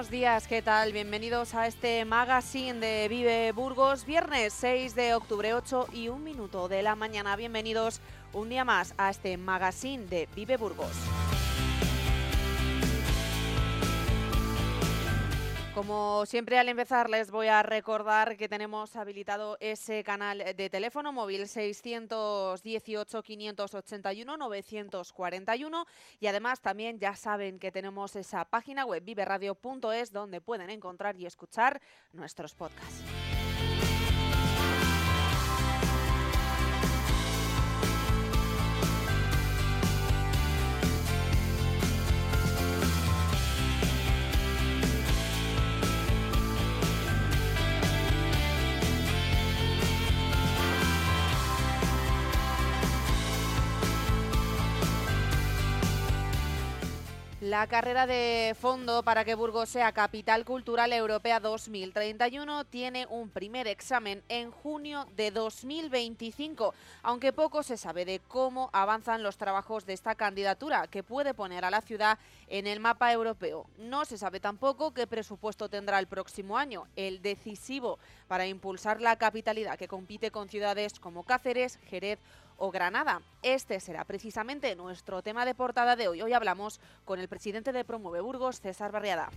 Buenos días, ¿qué tal? Bienvenidos a este magazine de Vive Burgos, viernes 6 de octubre, 8 y un minuto de la mañana. Bienvenidos un día más a este magazine de Vive Burgos. Como siempre al empezar les voy a recordar que tenemos habilitado ese canal de teléfono móvil 618 581 941 y además también ya saben que tenemos esa página web viveradio.es donde pueden encontrar y escuchar nuestros podcasts. La carrera de fondo para que Burgos sea Capital Cultural Europea 2031 tiene un primer examen en junio de 2025, aunque poco se sabe de cómo avanzan los trabajos de esta candidatura, que puede poner a la ciudad en el mapa europeo. No se sabe tampoco qué presupuesto tendrá el próximo año, el decisivo para impulsar la capitalidad que compite con ciudades como Cáceres, Jerez o Granada. Este será precisamente nuestro tema de portada de hoy. Hoy hablamos con el presidente de Promueve Burgos, César Barriada.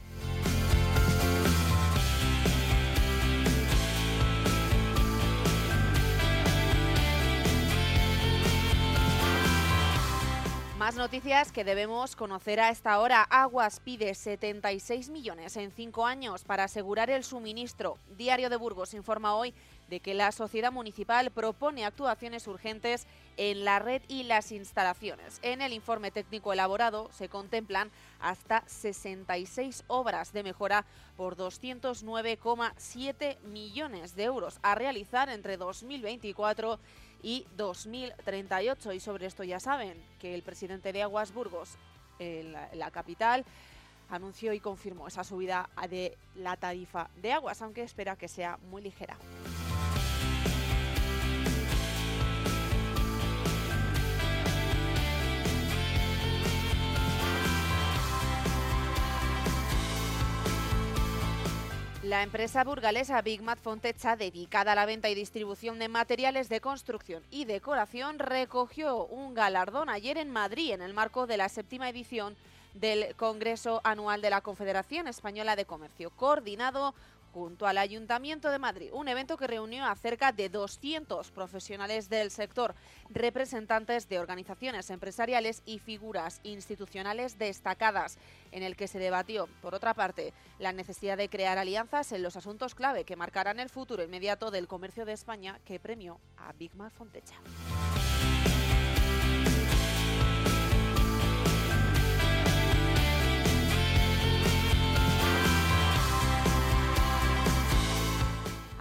Más noticias que debemos conocer a esta hora. Aguas pide 76 millones en cinco años para asegurar el suministro. Diario de Burgos informa hoy de que la sociedad municipal propone actuaciones urgentes en la red y las instalaciones. En el informe técnico elaborado se contemplan hasta 66 obras de mejora por 209,7 millones de euros a realizar entre 2024 y 2038. Y sobre esto ya saben que el presidente de Aguas Burgos, la capital, anunció y confirmó esa subida de la tarifa de aguas, aunque espera que sea muy ligera. La empresa burgalesa Big Mat Fontecha, dedicada a la venta y distribución de materiales de construcción y decoración, recogió un galardón ayer en Madrid en el marco de la séptima edición del Congreso Anual de la Confederación Española de Comercio, coordinado junto al Ayuntamiento de Madrid, un evento que reunió a cerca de 200 profesionales del sector, representantes de organizaciones empresariales y figuras institucionales destacadas, en el que se debatió, por otra parte, la necesidad de crear alianzas en los asuntos clave que marcarán el futuro inmediato del comercio de España, que premió a Big Mar Fontecha.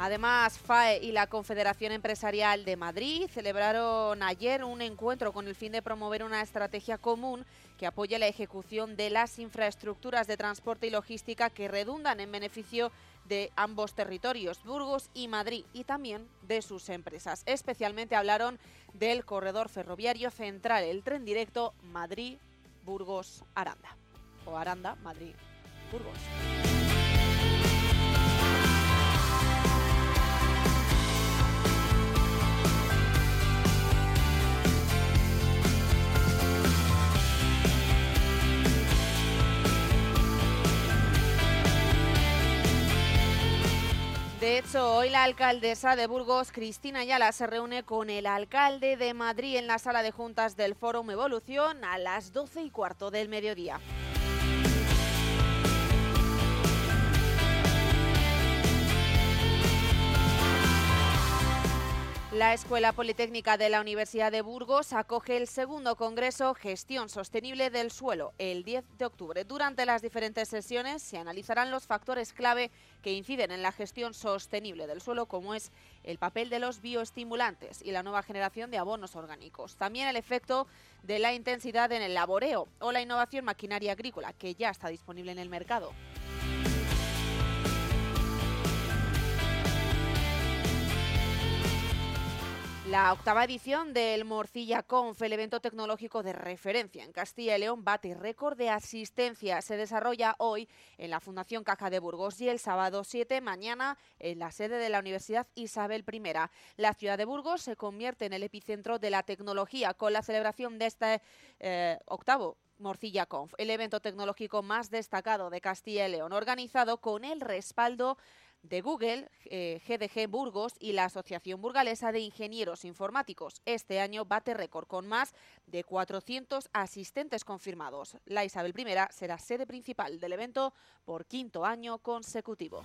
Además, FAE y la Confederación Empresarial de Madrid celebraron ayer un encuentro con el fin de promover una estrategia común que apoye la ejecución de las infraestructuras de transporte y logística que redundan en beneficio de ambos territorios, Burgos y Madrid, y también de sus empresas. Especialmente hablaron del corredor ferroviario central, el tren directo Madrid-Burgos-Aranda. O Aranda, De hecho, hoy la alcaldesa de Burgos, Cristina Ayala, se reúne con el alcalde de Madrid en la sala de juntas del Fórum Evolución a las 12 y cuarto del mediodía. La Escuela Politécnica de la Universidad de Burgos acoge el segundo Congreso Gestión Sostenible del Suelo el 10 de octubre. Durante las diferentes sesiones se analizarán los factores clave que inciden en la gestión sostenible del suelo, como es el papel de los bioestimulantes y la nueva generación de abonos orgánicos. También el efecto de la intensidad en el laboreo o la innovación maquinaria agrícola, que ya está disponible en el mercado. La octava edición del Morcilla Conf, el evento tecnológico de referencia en Castilla y León, bate récord de asistencia. Se desarrolla hoy en la Fundación Caja de Burgos y el sábado 7, mañana, en la sede de la Universidad Isabel I. La ciudad de Burgos se convierte en el epicentro de la tecnología con la celebración de este eh, octavo Morcilla Conf, el evento tecnológico más destacado de Castilla y León, organizado con el respaldo de Google, GDG eh, Burgos y la Asociación Burgalesa de Ingenieros Informáticos. Este año bate récord con más de 400 asistentes confirmados. La Isabel I será sede principal del evento por quinto año consecutivo.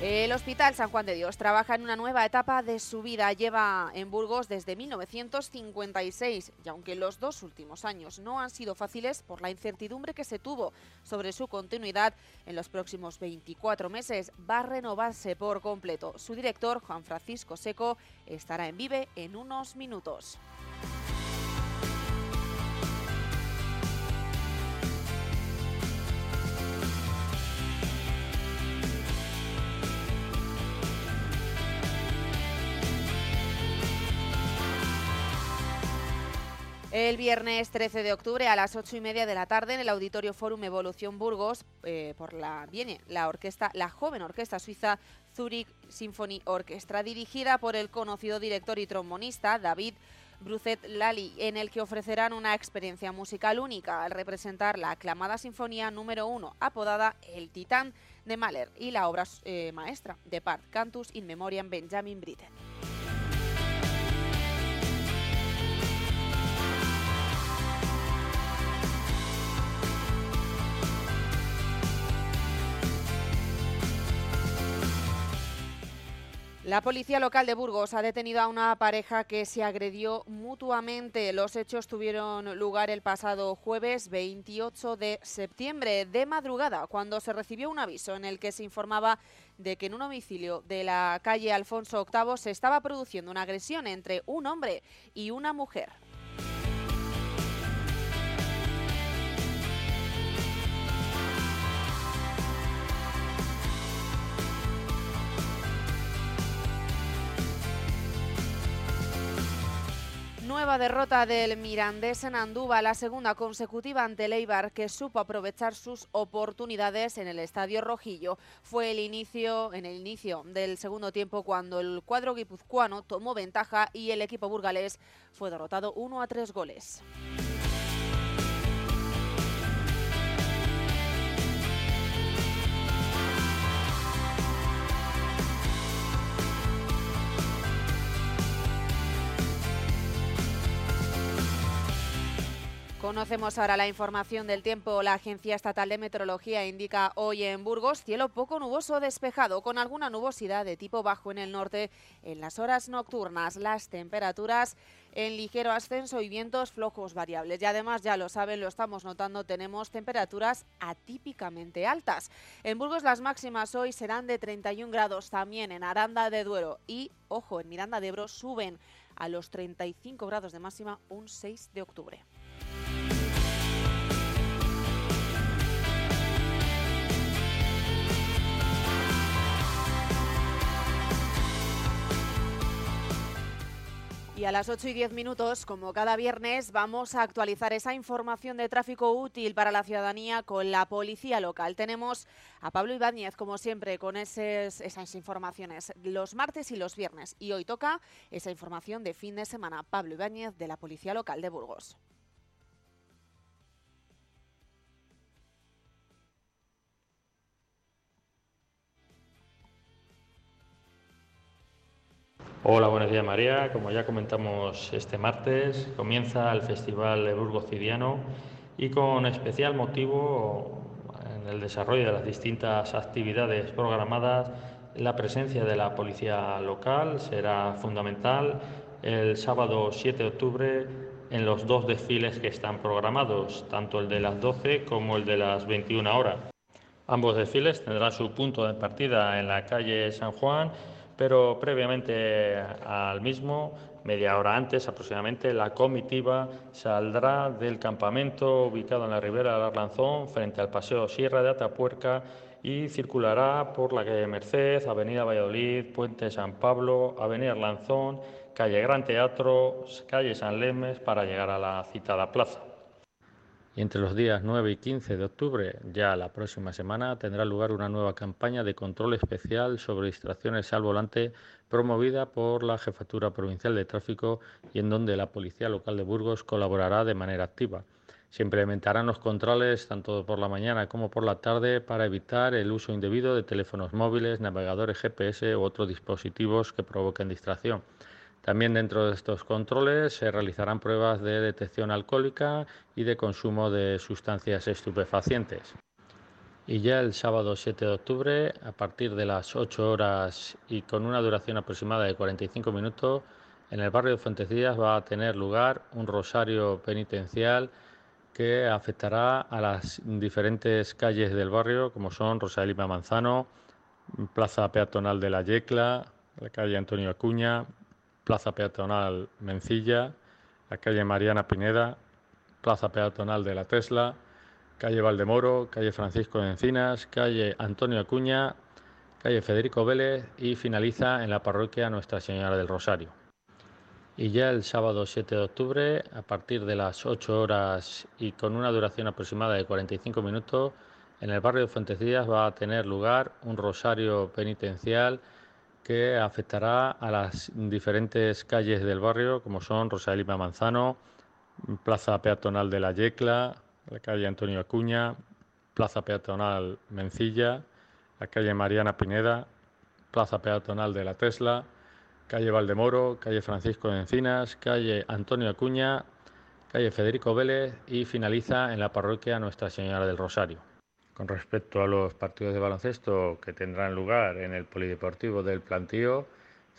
El Hospital San Juan de Dios trabaja en una nueva etapa de su vida. Lleva en Burgos desde 1956 y aunque los dos últimos años no han sido fáciles por la incertidumbre que se tuvo sobre su continuidad, en los próximos 24 meses va a renovarse por completo. Su director, Juan Francisco Seco, estará en Vive en unos minutos. El viernes 13 de octubre a las 8 y media de la tarde en el Auditorio Forum Evolución Burgos eh, por la viene la orquesta, la joven orquesta suiza Zurich Symphony Orchestra, dirigida por el conocido director y trombonista David Brucet Lali, en el que ofrecerán una experiencia musical única al representar la aclamada sinfonía número 1, apodada El Titán de Mahler, y la obra eh, maestra de Part Cantus in Memoriam Benjamin Britten. La policía local de Burgos ha detenido a una pareja que se agredió mutuamente. Los hechos tuvieron lugar el pasado jueves 28 de septiembre de madrugada, cuando se recibió un aviso en el que se informaba de que en un domicilio de la calle Alfonso VIII se estaba produciendo una agresión entre un hombre y una mujer. Nueva derrota del Mirandés en Andúba, la segunda consecutiva ante el Eibar, que supo aprovechar sus oportunidades en el Estadio Rojillo. Fue el inicio, en el inicio del segundo tiempo cuando el cuadro guipuzcoano tomó ventaja y el equipo burgalés fue derrotado 1 a 3 goles. Conocemos ahora la información del tiempo. La Agencia Estatal de Meteorología indica hoy en Burgos cielo poco nuboso despejado con alguna nubosidad de tipo bajo en el norte en las horas nocturnas. Las temperaturas en ligero ascenso y vientos flojos variables. Y además, ya lo saben, lo estamos notando, tenemos temperaturas atípicamente altas. En Burgos las máximas hoy serán de 31 grados, también en Aranda de Duero y, ojo, en Miranda de Ebro suben a los 35 grados de máxima un 6 de octubre. Y a las 8 y 10 minutos, como cada viernes, vamos a actualizar esa información de tráfico útil para la ciudadanía con la policía local. Tenemos a Pablo Ibáñez, como siempre, con esas informaciones los martes y los viernes. Y hoy toca esa información de fin de semana. Pablo Ibáñez, de la Policía Local de Burgos. Hola, buenos días María. Como ya comentamos este martes, comienza el Festival de Burgos Cidiano y con especial motivo en el desarrollo de las distintas actividades programadas, la presencia de la policía local será fundamental el sábado 7 de octubre en los dos desfiles que están programados, tanto el de las 12 como el de las 21 horas. Ambos desfiles tendrán su punto de partida en la calle San Juan, pero previamente al mismo, media hora antes aproximadamente, la comitiva saldrá del campamento ubicado en la ribera del Arlanzón, frente al Paseo Sierra de Atapuerca, y circulará por la calle Merced, Avenida Valladolid, Puente San Pablo, Avenida Arlanzón, calle Gran Teatro, calle San Lemes para llegar a la citada plaza. Entre los días 9 y 15 de octubre, ya la próxima semana, tendrá lugar una nueva campaña de control especial sobre distracciones al volante promovida por la Jefatura Provincial de Tráfico y en donde la Policía Local de Burgos colaborará de manera activa. Se implementarán los controles tanto por la mañana como por la tarde para evitar el uso indebido de teléfonos móviles, navegadores GPS u otros dispositivos que provoquen distracción. También dentro de estos controles se realizarán pruebas de detección alcohólica y de consumo de sustancias estupefacientes. Y ya el sábado 7 de octubre, a partir de las 8 horas y con una duración aproximada de 45 minutos, en el barrio de Fuentecillas va a tener lugar un rosario penitencial que afectará a las diferentes calles del barrio, como son Rosa Lima Manzano, Plaza Peatonal de la Yecla, la calle Antonio Acuña, Plaza Peatonal Mencilla, la calle Mariana Pineda, Plaza Peatonal de la Tesla, calle Valdemoro, calle Francisco de Encinas, calle Antonio Acuña, calle Federico Vélez y finaliza en la parroquia Nuestra Señora del Rosario. Y ya el sábado 7 de octubre, a partir de las 8 horas y con una duración aproximada de 45 minutos, en el barrio de Fuentecillas va a tener lugar un rosario penitencial que afectará a las diferentes calles del barrio, como son Rosalima Manzano, Plaza Peatonal de la Yecla, la calle Antonio Acuña, Plaza Peatonal Mencilla, la calle Mariana Pineda, Plaza Peatonal de la Tesla, calle Valdemoro, calle Francisco de Encinas, calle Antonio Acuña, calle Federico Vélez y finaliza en la parroquia Nuestra Señora del Rosario. Con respecto a los partidos de baloncesto que tendrán lugar en el Polideportivo del Plantío,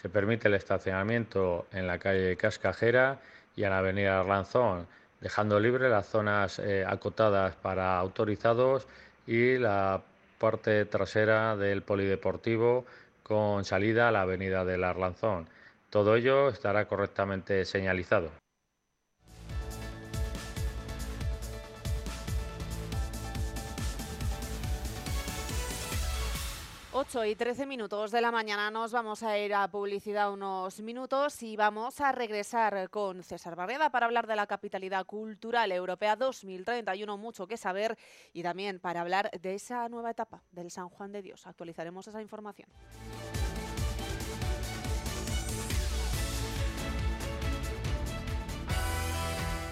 se permite el estacionamiento en la calle Cascajera y en la avenida Arlanzón, dejando libre las zonas eh, acotadas para autorizados y la parte trasera del Polideportivo con salida a la avenida del Arlanzón. Todo ello estará correctamente señalizado. 8 y 13 minutos de la mañana nos vamos a ir a publicidad unos minutos y vamos a regresar con César Barreda para hablar de la capitalidad cultural europea 2031, mucho que saber y también para hablar de esa nueva etapa del San Juan de Dios. Actualizaremos esa información.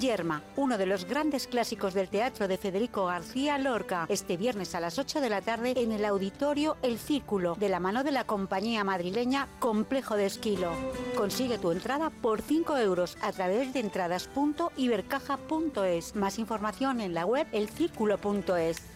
Yerma, uno de los grandes clásicos del teatro de Federico García Lorca, este viernes a las 8 de la tarde en el auditorio El Círculo, de la mano de la compañía madrileña Complejo de Esquilo. Consigue tu entrada por 5 euros a través de entradas.ibercaja.es. Más información en la web elcírculo.es.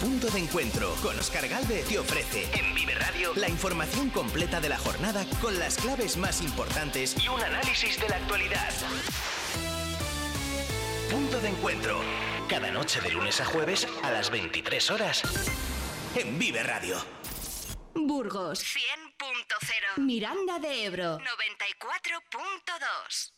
Punto de encuentro con Oscar Galvez te ofrece en Vive Radio la información completa de la jornada con las claves más importantes y un análisis de la actualidad. Punto de encuentro. Cada noche de lunes a jueves a las 23 horas en Vive Radio. Burgos 100.0 Miranda de Ebro 91 94.2.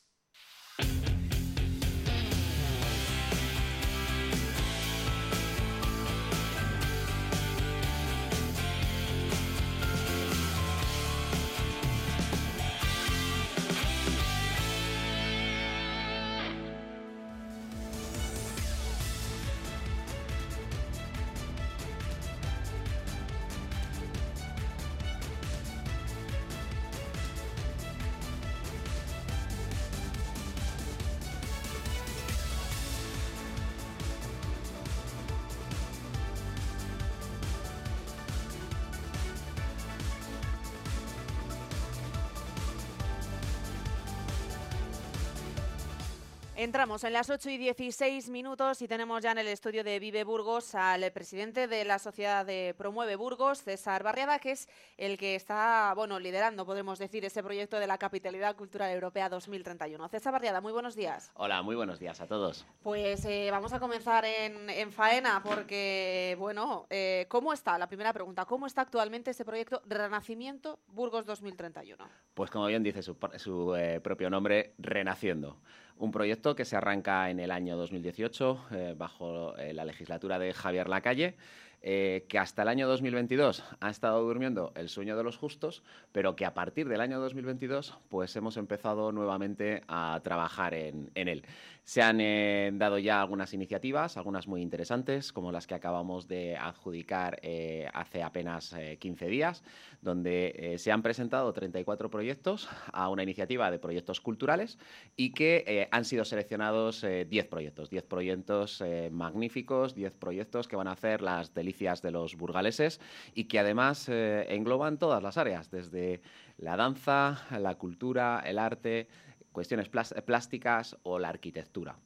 Entramos en las 8 y 16 minutos y tenemos ya en el estudio de Vive Burgos al presidente de la Sociedad de Promueve Burgos, César Barriada, que es el que está bueno, liderando, podemos decir, ese proyecto de la Capitalidad Cultural Europea 2031. César Barriada, muy buenos días. Hola, muy buenos días a todos. Pues eh, vamos a comenzar en, faena porque, bueno, eh, ¿cómo está? La primera pregunta, ¿cómo está actualmente ese proyecto Renacimiento Burgos 2031? Pues como bien dice su, eh, propio nombre, Renaciendo. Un proyecto que se arranca en el año 2018 eh, bajo eh, la legislatura de Javier Lacalle eh, que hasta el año 2022 ha estado durmiendo el sueño de los justos, pero que a partir del año 2022 pues hemos empezado nuevamente a trabajar en, él. Se han eh, dado ya algunas iniciativas, algunas muy interesantes, como las que acabamos de adjudicar eh, hace apenas 15 días, donde se han presentado 34 proyectos a una iniciativa de proyectos culturales y que han sido seleccionados 10 proyectos, 10 proyectos magníficos, 10 proyectos que van a hacer las delicias de los burgaleses y que además eh, engloban todas las áreas, desde la danza, la cultura, el arte, cuestiones plásticas o la arquitectura.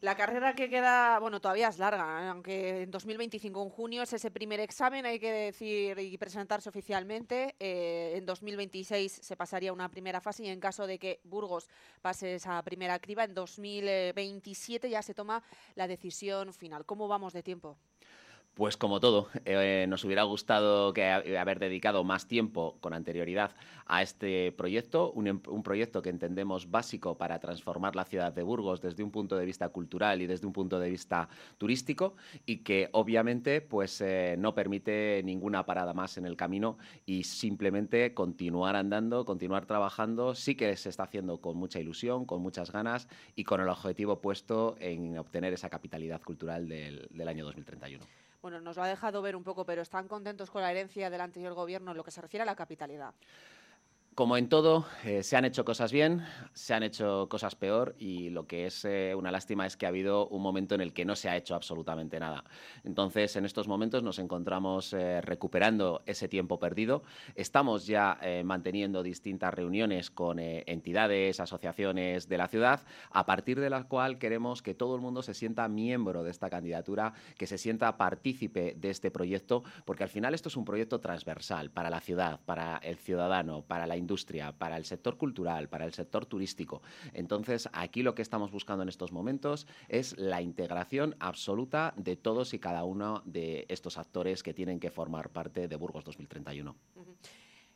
La carrera que queda, bueno, todavía es larga, ¿eh? aunque en 2025, en junio, es ese primer examen, hay que decir y presentarse oficialmente. Eh, en 2026 se pasaría una primera fase y en caso de que Burgos pase esa primera criba, en 2027 ya se toma la decisión final. ¿Cómo vamos de tiempo? Pues como todo, eh, nos hubiera gustado que haber dedicado más tiempo con anterioridad a este proyecto, em, un, proyecto que entendemos básico para transformar la ciudad de Burgos desde un punto de vista cultural y desde un punto de vista turístico y que obviamente pues eh, no permite ninguna parada más en el camino y simplemente continuar andando, continuar trabajando, sí que se está haciendo con mucha ilusión, con muchas ganas y con el objetivo puesto en obtener esa capitalidad cultural del, del año 2031 bueno, nos lo ha dejado ver un poco, pero están contentos con la herencia del anterior gobierno en lo que se refiere a la capitalidad. Como en todo, eh, se han hecho cosas bien, se han hecho cosas peor y lo que es eh, una lástima es que ha habido un momento en el que no se ha hecho absolutamente nada. Entonces, en estos momentos nos encontramos eh, recuperando ese tiempo perdido. Estamos ya manteniendo distintas reuniones con entidades, asociaciones de la ciudad, a partir de la cual queremos que todo el mundo se sienta miembro de esta candidatura, que se sienta partícipe de este proyecto, porque al final esto es un proyecto transversal para la ciudad, para el ciudadano, para la industria industria, para el sector cultural, para el sector turístico. Entonces, aquí lo que estamos buscando en estos momentos es la integración absoluta de todos y cada uno de estos actores que tienen que formar parte de Burgos 2031.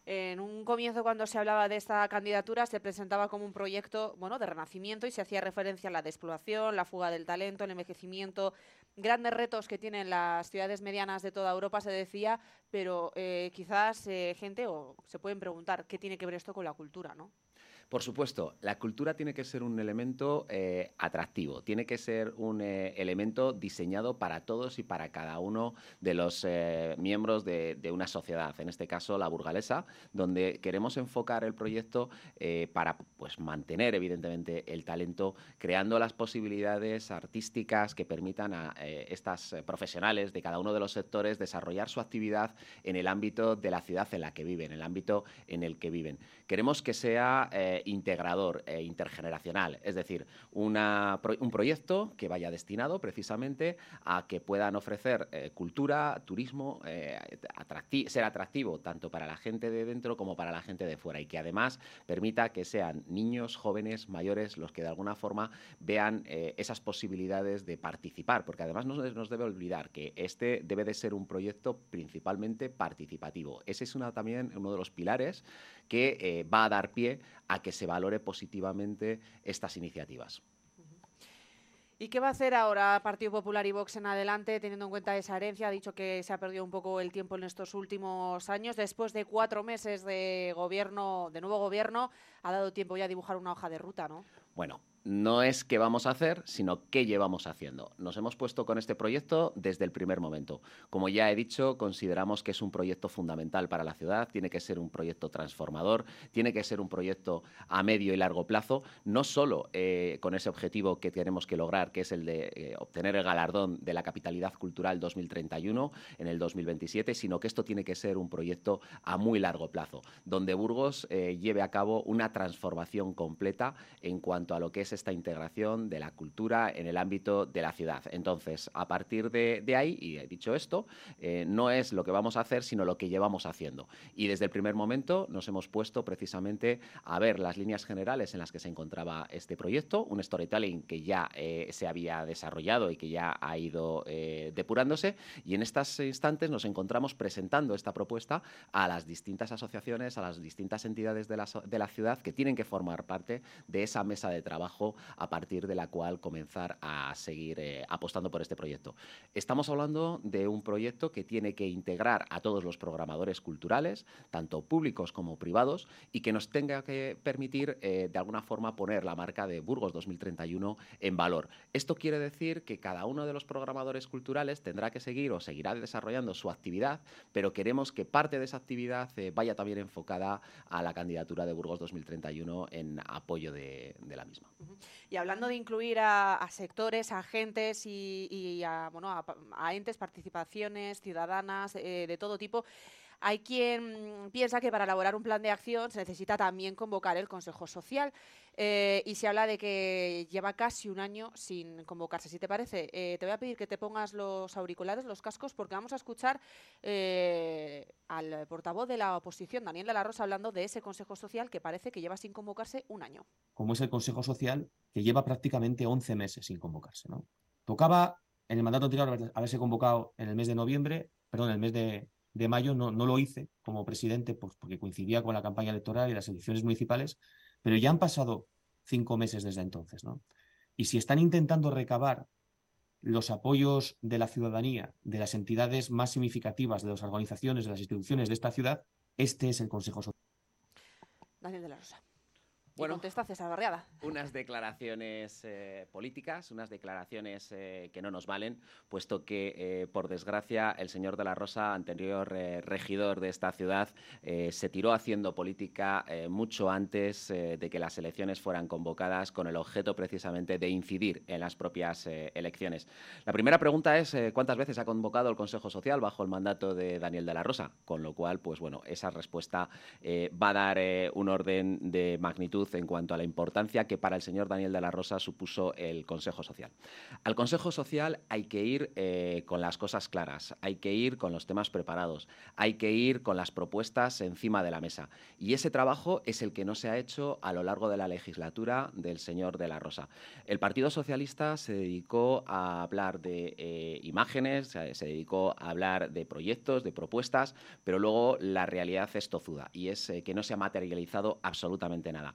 En un comienzo, cuando se hablaba de esta candidatura, se presentaba como un proyecto bueno, de renacimiento y se hacía referencia a la despoblación, la fuga del talento, el envejecimiento, grandes retos que tienen las ciudades medianas de toda Europa, se decía, pero eh, quizás eh, gente o se pueden preguntar qué tiene que ver esto con la cultura, ¿no? Por supuesto, la cultura tiene que ser un elemento eh, atractivo, tiene que ser un eh, elemento diseñado para todos y para cada uno de los eh, miembros de, una sociedad, en este caso la burgalesa, donde queremos enfocar el proyecto para pues, mantener evidentemente el talento, creando las posibilidades artísticas que permitan a estas profesionales de cada uno de los sectores desarrollar su actividad en el ámbito de la ciudad en la que viven, en el ámbito en el que viven. Queremos que sea integrador e intergeneracional, es decir, un proyecto que vaya destinado precisamente a que puedan ofrecer cultura, turismo, ser atractivo tanto para la gente de dentro como para la gente de fuera y que además permita que sean niños, jóvenes, mayores los que de alguna forma vean esas posibilidades de participar, porque además no nos debe olvidar que este debe de ser un proyecto principalmente participativo. Ese es también uno de los pilares que eh, va a dar pie a que se valore positivamente estas iniciativas. ¿Y qué va a hacer ahora Partido Popular y Vox en adelante, teniendo en cuenta esa herencia? Ha dicho que se ha perdido un poco el tiempo en estos últimos años. Después de cuatro meses de gobierno, de nuevo gobierno, ha dado tiempo ya a dibujar una hoja de ruta, ¿no? Bueno, no es qué vamos a hacer, sino qué llevamos haciendo. Nos hemos puesto con este proyecto desde el primer momento. Como ya he dicho, consideramos que es un proyecto fundamental para la ciudad, tiene que ser un proyecto transformador, tiene que ser un proyecto a medio y largo plazo, no solo eh, con ese objetivo que tenemos que lograr, que es el de eh, obtener el galardón de la capitalidad cultural 2031 en el 2027, sino que esto tiene que ser un proyecto a muy largo plazo, donde Burgos eh, lleve a cabo una transformación completa en cuanto a lo que es esta integración de la cultura en el ámbito de la ciudad. Entonces, a partir de, ahí, y he dicho esto, eh, no es lo que vamos a hacer, sino lo que llevamos haciendo. Y desde el primer momento nos hemos puesto precisamente a ver las líneas generales en las que se encontraba este proyecto, un storytelling que ya eh, se había desarrollado y que ya ha ido eh, depurándose, y en estos instantes nos encontramos presentando esta propuesta a las distintas asociaciones, a las distintas entidades de la, de la ciudad que tienen que formar parte de esa mesa de trabajo a partir de la cual comenzar a seguir eh, apostando por este proyecto. Estamos hablando de un proyecto que tiene que integrar a todos los programadores culturales, tanto públicos como privados, y que nos tenga que permitir eh, de alguna forma poner la marca de Burgos 2031 en valor. Esto quiere decir que cada uno de los programadores culturales tendrá que seguir o seguirá desarrollando su actividad, pero queremos que parte de esa actividad eh, vaya también enfocada a la candidatura de Burgos 2031 en apoyo de la misma. Y hablando de incluir a, sectores, a agentes y, a, bueno, a, entes, participaciones ciudadanas eh, de todo tipo, hay quien piensa que para elaborar un plan de acción se necesita también convocar el Consejo Social eh, y se habla de que lleva casi un año sin convocarse. Si te parece, eh, te voy a pedir que te pongas los auriculares, los cascos, porque vamos a escuchar eh, al portavoz de la oposición, Daniel de la Rosa, hablando de ese Consejo Social que parece que lleva sin convocarse un año. Como es el Consejo Social que lleva prácticamente 11 meses sin convocarse. ¿no? Tocaba en el mandato anterior haberse convocado en el mes de noviembre, perdón, en el mes de, de mayo no, no lo hice como presidente pues, porque coincidía con la campaña electoral y las elecciones municipales, pero ya han pasado cinco meses desde entonces. ¿no? Y si están intentando recabar los apoyos de la ciudadanía, de las entidades más significativas, de las organizaciones, de las instituciones de esta ciudad, este es el Consejo Social. De la Rosa. Bueno, contesta César Barriada. Unas declaraciones eh, políticas, unas declaraciones eh, que no nos valen, puesto que, eh, por desgracia, el señor de la Rosa, anterior regidor de esta ciudad, se tiró haciendo política mucho antes de que las elecciones fueran convocadas con el objeto precisamente de incidir en las propias elecciones. La primera pregunta es cuántas veces ha convocado el Consejo Social bajo el mandato de Daniel de la Rosa, con lo cual, pues bueno, esa respuesta va a dar un orden de magnitud en cuanto a la importancia que para el señor Daniel de la Rosa supuso el Consejo Social. Al Consejo Social hay que ir eh, con las cosas claras, hay que ir con los temas preparados, hay que ir con las propuestas encima de la mesa. Y ese trabajo es el que no se ha hecho a lo largo de la legislatura del señor de la Rosa. El Partido Socialista se dedicó a hablar de eh, imágenes, se dedicó a hablar de proyectos, de propuestas, pero luego la realidad es tozuda y es eh, que no se ha materializado absolutamente nada.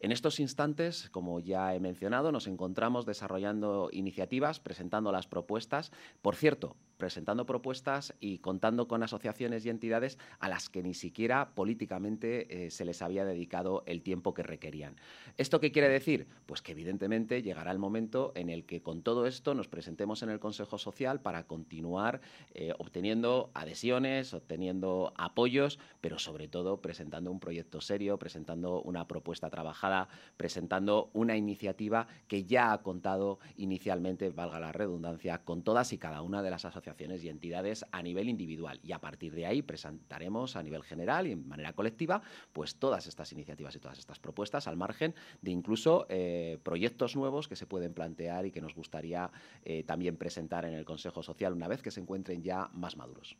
En estos instantes, como ya he mencionado, nos encontramos desarrollando iniciativas, presentando las propuestas. Por cierto, presentando propuestas y contando con asociaciones y entidades a las que ni siquiera políticamente eh, se les había dedicado el tiempo que requerían. ¿Esto qué quiere decir? Pues que evidentemente llegará el momento en el que con todo esto nos presentemos en el Consejo Social para continuar eh, obteniendo adhesiones, obteniendo apoyos, pero sobre todo presentando un proyecto serio, presentando una propuesta trabajada, presentando una iniciativa que ya ha contado inicialmente, valga la redundancia, con todas y cada una de las asociaciones y entidades a nivel individual. Y a partir de ahí presentaremos a nivel general y en manera colectiva pues todas estas iniciativas y todas estas propuestas al margen de incluso eh, proyectos nuevos que se pueden plantear y que nos gustaría eh, también presentar en el Consejo Social una vez que se encuentren ya más maduros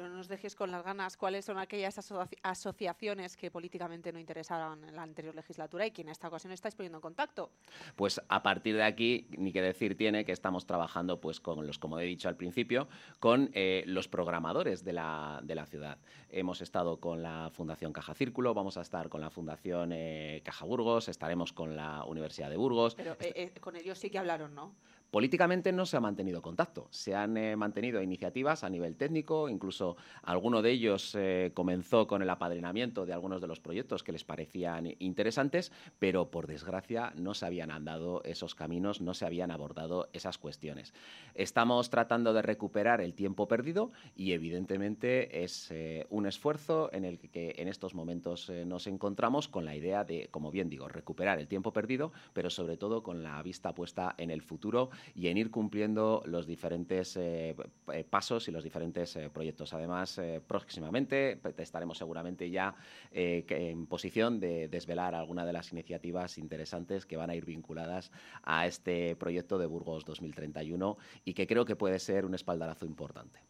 pero no nos dejes con las ganas cuáles son aquellas asociaciones que políticamente no interesaron en la anterior legislatura y que en esta ocasión estáis poniendo en contacto. Pues a partir de aquí, ni que decir tiene que estamos trabajando, pues con los, como he dicho al principio, con eh, los programadores de la, de la, ciudad. Hemos estado con la Fundación Caja Círculo, vamos a estar con la Fundación eh, Caja Burgos, estaremos con la Universidad de Burgos. Pero eh, con ellos sí que hablaron, ¿no? Políticamente no se ha mantenido contacto, se han eh, mantenido iniciativas a nivel técnico, incluso alguno de ellos eh, comenzó con el apadrinamiento de algunos de los proyectos que les parecían interesantes, pero por desgracia no se habían andado esos caminos, no se habían abordado esas cuestiones. Estamos tratando de recuperar el tiempo perdido y evidentemente es eh, un esfuerzo en el que en estos momentos nos encontramos con la idea de, como bien digo, recuperar el tiempo perdido, pero sobre todo con la vista puesta en el futuro y en ir cumpliendo los diferentes eh, eh, pasos y los diferentes eh, proyectos. Además, próximamente estaremos seguramente ya en posición de desvelar alguna de las iniciativas interesantes que van a ir vinculadas a este proyecto de Burgos 2031 y que creo que puede ser un espaldarazo importante.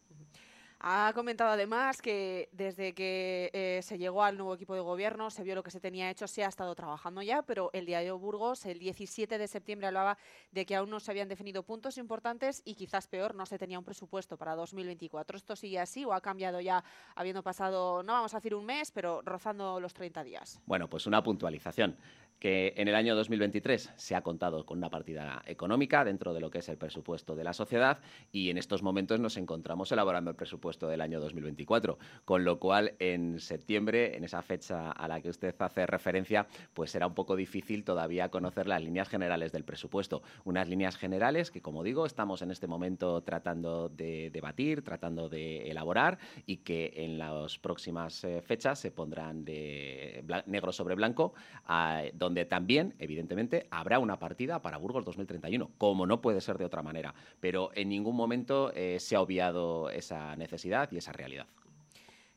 Ha comentado además que desde que eh, se llegó al nuevo equipo de gobierno se vio lo que se tenía hecho, se ha estado trabajando ya, pero el diario Burgos el 17 de septiembre hablaba de que aún no se habían definido puntos importantes y quizás peor, no se tenía un presupuesto para 2024. ¿Esto sigue así o ha cambiado ya habiendo pasado, no vamos a decir un mes, pero rozando los 30 días? Bueno, pues una puntualización que en el año 2023 se ha contado con una partida económica dentro de lo que es el presupuesto de la sociedad y en estos momentos nos encontramos elaborando el presupuesto del año 2024, con lo cual en septiembre, en esa fecha a la que usted hace referencia, pues será un poco difícil todavía conocer las líneas generales del presupuesto. Unas líneas generales que, como digo, estamos en este momento tratando de debatir, tratando de elaborar y que en las próximas eh, fechas se pondrán de negro sobre blanco, a, donde también, evidentemente, habrá una partida para Burgos 2031, como no puede ser de otra manera. Pero en ningún momento eh, se ha obviado esa necesidad y esa realidad.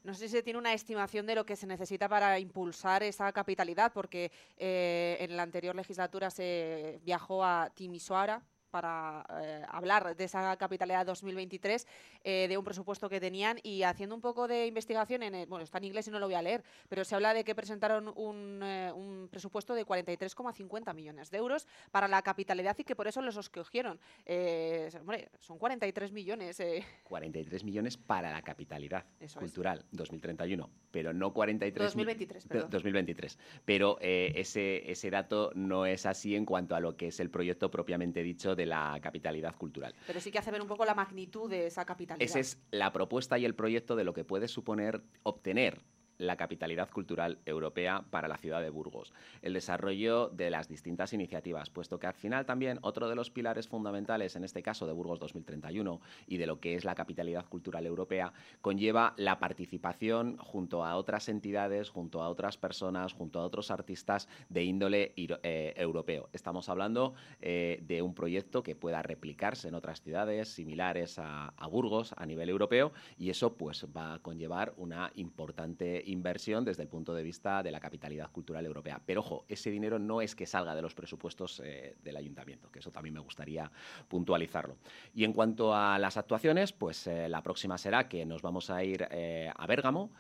No sé si se tiene una estimación de lo que se necesita para impulsar esa capitalidad, porque eh, en la anterior legislatura se viajó a Timisoara, para eh, hablar de esa capitalidad 2023, eh, de un presupuesto que tenían y haciendo un poco de investigación, en bueno, está en inglés y no lo voy a leer, pero se habla de que presentaron un, eh, un presupuesto de 43,50 millones de euros para la capitalidad y que por eso los escogieron. hombre, son 43 millones. 43 millones para la capitalidad cultural 2031, pero no 43 2023, perdón. 2023. Pero ese, ese dato no es así en cuanto a lo que es el proyecto propiamente dicho de la capitalidad cultural. Pero sí que hace ver un poco la magnitud de esa capitalidad. Esa es la propuesta y el proyecto de lo que puede suponer obtener la capitalidad cultural europea para la ciudad de Burgos, el desarrollo de las distintas iniciativas, puesto que al final también otro de los pilares fundamentales, en este caso de Burgos 2031 y de lo que es la capitalidad cultural europea, conlleva la participación junto a otras entidades, junto a otras personas, junto a otros artistas de índole eh, europeo. Estamos hablando eh, de un proyecto que pueda replicarse en otras ciudades similares a, a Burgos a nivel europeo y eso pues va a conllevar una importante inversión desde el punto de vista de la capitalidad cultural europea. Pero ojo, ese dinero no es que salga de los presupuestos eh, del ayuntamiento, que eso también me gustaría puntualizarlo. Y en cuanto a las actuaciones, pues eh, la próxima será que nos vamos a ir eh, a Bérgamo.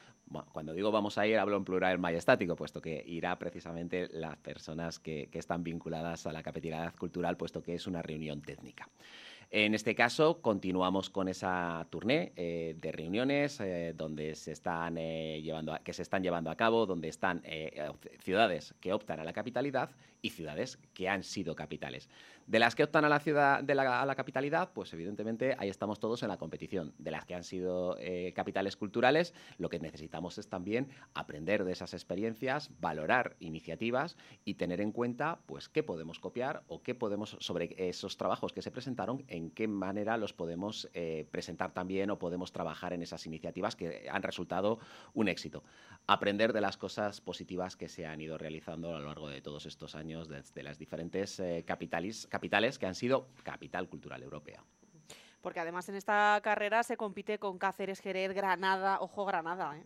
cuando digo vamos a ir, hablo en plural majestático, puesto que irá precisamente las personas que, que están vinculadas a la capitalidad cultural, puesto que es una reunión técnica. En este caso, continuamos con esa tournée eh, de reuniones eh, donde se están, eh, llevando que se están llevando a cabo, donde están ciudades que optan a la capitalidad y ciudades que han sido capitales. De las que optan a la ciudad, de la, a la capitalidad, pues evidentemente ahí estamos todos en la competición. De las que han sido capitales culturales, lo que necesitamos es también aprender de esas experiencias, valorar iniciativas y tener en cuenta, pues, qué podemos copiar o qué podemos sobre esos trabajos que se presentaron en qué manera los podemos eh, presentar también o podemos trabajar en esas iniciativas que han resultado un éxito. Aprender de las cosas positivas que se han ido realizando a lo largo de todos estos años desde las diferentes eh, capitales, capitales que han sido capital cultural europea. porque además en esta carrera se compite con Cáceres, Jerez, Granada, ojo Granada. ¿eh?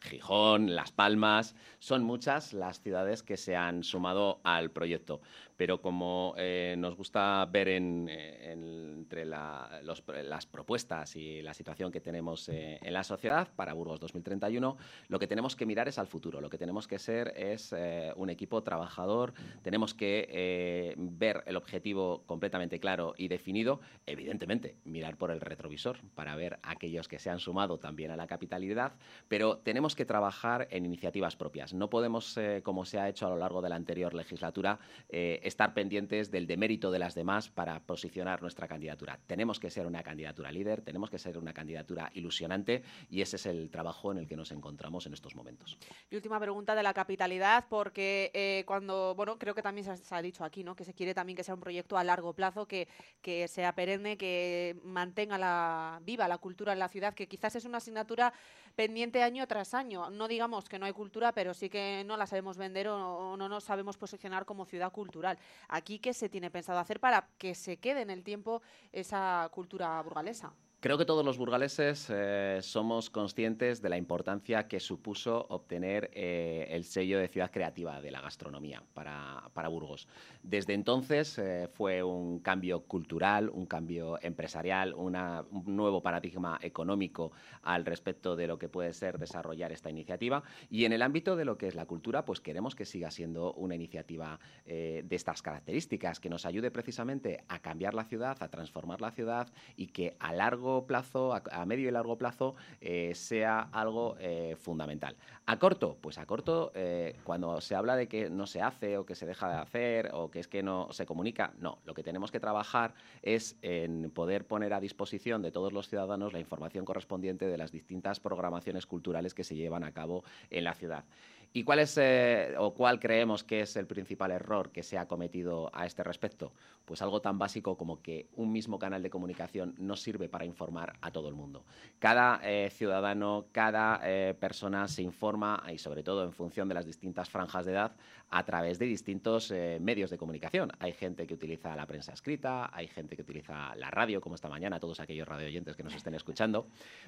Gijón, Las Palmas, son muchas las ciudades que se han sumado al proyecto. Pero como eh, nos gusta ver eh, entre las propuestas y la situación que tenemos eh, en la sociedad para Burgos 2031, lo que tenemos que mirar es al futuro. Lo que tenemos que ser es un equipo trabajador. Tenemos que ver el objetivo completamente claro y definido. Evidentemente, mirar por el retrovisor para ver aquellos que se han sumado también a la capitalidad. Pero tenemos que trabajar en iniciativas propias. No podemos, eh, como se ha hecho a lo largo de la anterior legislatura, eh, estar pendientes del demérito de las demás para posicionar nuestra candidatura. Tenemos que ser una candidatura líder, tenemos que ser una candidatura ilusionante y ese es el trabajo en el que nos encontramos en estos momentos. Y última pregunta de la capitalidad, porque eh, cuando, bueno, creo que también se ha, dicho aquí, ¿no? Que se quiere también que sea un proyecto a largo plazo, que, que sea perenne, que mantenga la viva la cultura en la ciudad, que quizás es una asignatura pendiente año tras año. No digamos que no hay cultura, pero sí que no la sabemos vender o, no nos sabemos posicionar como ciudad cultural. Aquí, ¿qué se tiene pensado hacer para que se quede en el tiempo esa cultura burgalesa? Creo que todos los burgaleses eh, somos conscientes de la importancia que supuso obtener eh, el sello de ciudad creativa de la gastronomía para, Burgos. Desde entonces eh, fue un cambio cultural, un cambio empresarial, un nuevo paradigma económico al respecto de lo que puede ser desarrollar esta iniciativa. Y en el ámbito de lo que es la cultura, pues queremos que siga siendo una iniciativa de estas características, que nos ayude precisamente a cambiar la ciudad, a transformar la ciudad y que a largo plazo, a, medio y largo plazo, eh, sea algo eh, fundamental. A corto, pues a corto, eh, cuando se habla de que no se hace o que se deja de hacer o que es que no se comunica, no, lo que tenemos que trabajar es en poder poner a disposición de todos los ciudadanos la información correspondiente de las distintas programaciones culturales que se llevan a cabo en la ciudad. ¿Y cuál es eh, o cuál creemos que es el principal error que se ha cometido a este respecto? Pues algo tan básico como que un mismo canal de comunicación no sirve para informar a todo el mundo. Cada eh, ciudadano, cada eh, persona se informa y sobre todo en función de las distintas franjas de edad a través de distintos medios de comunicación. Hay gente que utiliza la prensa escrita, hay gente que utiliza la radio, como esta mañana, todos aquellos radioyentes que nos estén escuchando,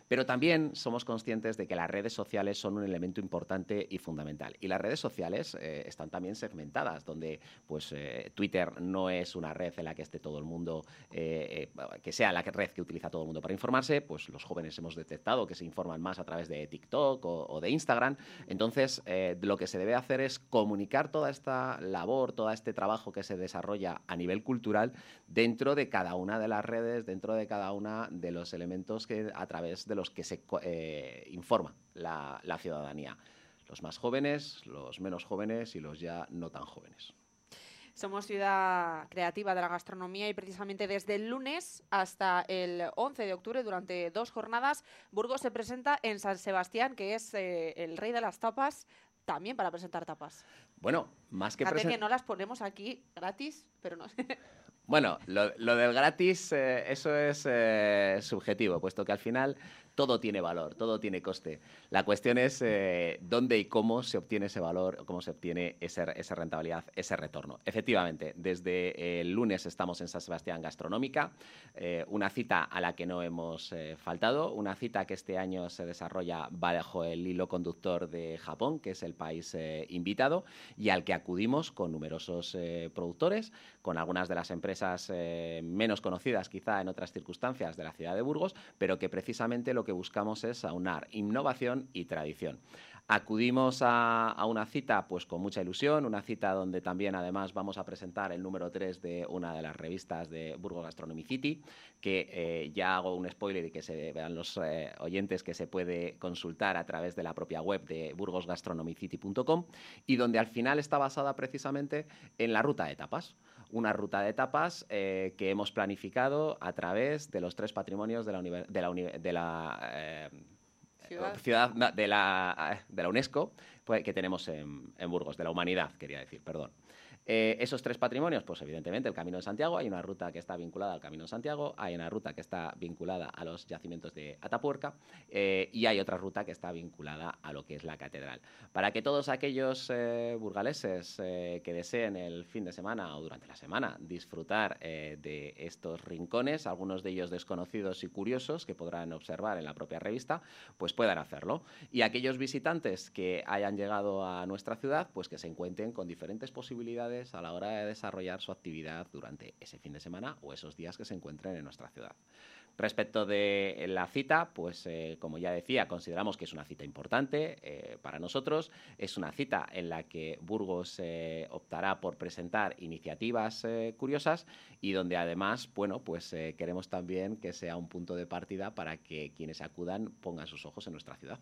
pero también somos conscientes de que las redes sociales son un elemento importante y fundamental y las redes sociales eh, están también segmentadas, donde pues eh, Twitter no es una red en la que esté todo el mundo, eh, que sea la red que utiliza todo el mundo para informarse, pues los jóvenes hemos detectado que se informan más a través de TikTok o, de Instagram. Entonces, lo que se debe hacer es comunicar toda esta labor, todo este trabajo que se desarrolla a nivel cultural dentro de cada una de las redes, dentro de cada una de los elementos que, a través de los que se informa la ciudadanía los más jóvenes, los menos jóvenes y los ya no tan jóvenes. Somos ciudad creativa de la gastronomía y precisamente desde el lunes hasta el 11 de octubre, durante dos jornadas, Burgos se presenta en San Sebastián, que es eh, el rey de las tapas, también para presentar tapas. Bueno, más que Fíjate que no las ponemos aquí gratis, pero no sé. Bueno, lo, del gratis, eh, eso es eh, subjetivo, puesto que al final todo tiene valor, todo tiene coste. La cuestión es eh, dónde y cómo se obtiene ese valor, cómo se obtiene esa rentabilidad, ese retorno. Efectivamente, desde el lunes estamos en San Sebastián Gastronómica, eh, una cita a la que no hemos eh, faltado, una cita que este año se desarrolla bajo el hilo conductor de Japón, que es el país invitado, y al que acudimos con numerosos productores, con algunas de las empresas menos conocidas quizá en otras circunstancias de la ciudad de Burgos, pero que precisamente lo que buscamos es aunar innovación y tradición. Acudimos a, una cita pues con mucha ilusión, una cita donde también además vamos a presentar el número 3 de una de las revistas de Burgos Gastronomy City, que eh, ya hago un spoiler y que se vean los eh, oyentes que se puede consultar a través de la propia web de burgosgastronomycity.com y donde al final está basada precisamente en la ruta de etapas una ruta de etapas eh, que hemos planificado a través de los tres patrimonios de la, de la, de la eh, ciudad, de, la, de la UNESCO pues, que tenemos en, Burgos, de la humanidad, quería decir, perdón. Eh, esos tres patrimonios, pues evidentemente el Camino de Santiago, hay una ruta que está vinculada al Camino de Santiago, hay una ruta que está vinculada a los yacimientos de Atapuerca eh, y hay otra ruta que está vinculada a lo que es la catedral. Para que todos aquellos eh, burgaleses que deseen el fin de semana o durante la semana disfrutar de estos rincones, algunos de ellos desconocidos y curiosos que podrán observar en la propia revista, pues puedan hacerlo. Y aquellos visitantes que hayan llegado a nuestra ciudad, pues que se encuentren con diferentes posibilidades a la hora de desarrollar su actividad durante ese fin de semana o esos días que se encuentren en nuestra ciudad. Respecto de la cita, pues eh, como ya decía, consideramos que es una cita importante eh, para nosotros. Es una cita en la que Burgos eh, optará por presentar iniciativas curiosas y donde además, bueno, pues queremos también que sea un punto de partida para que quienes acudan pongan sus ojos en nuestra ciudad.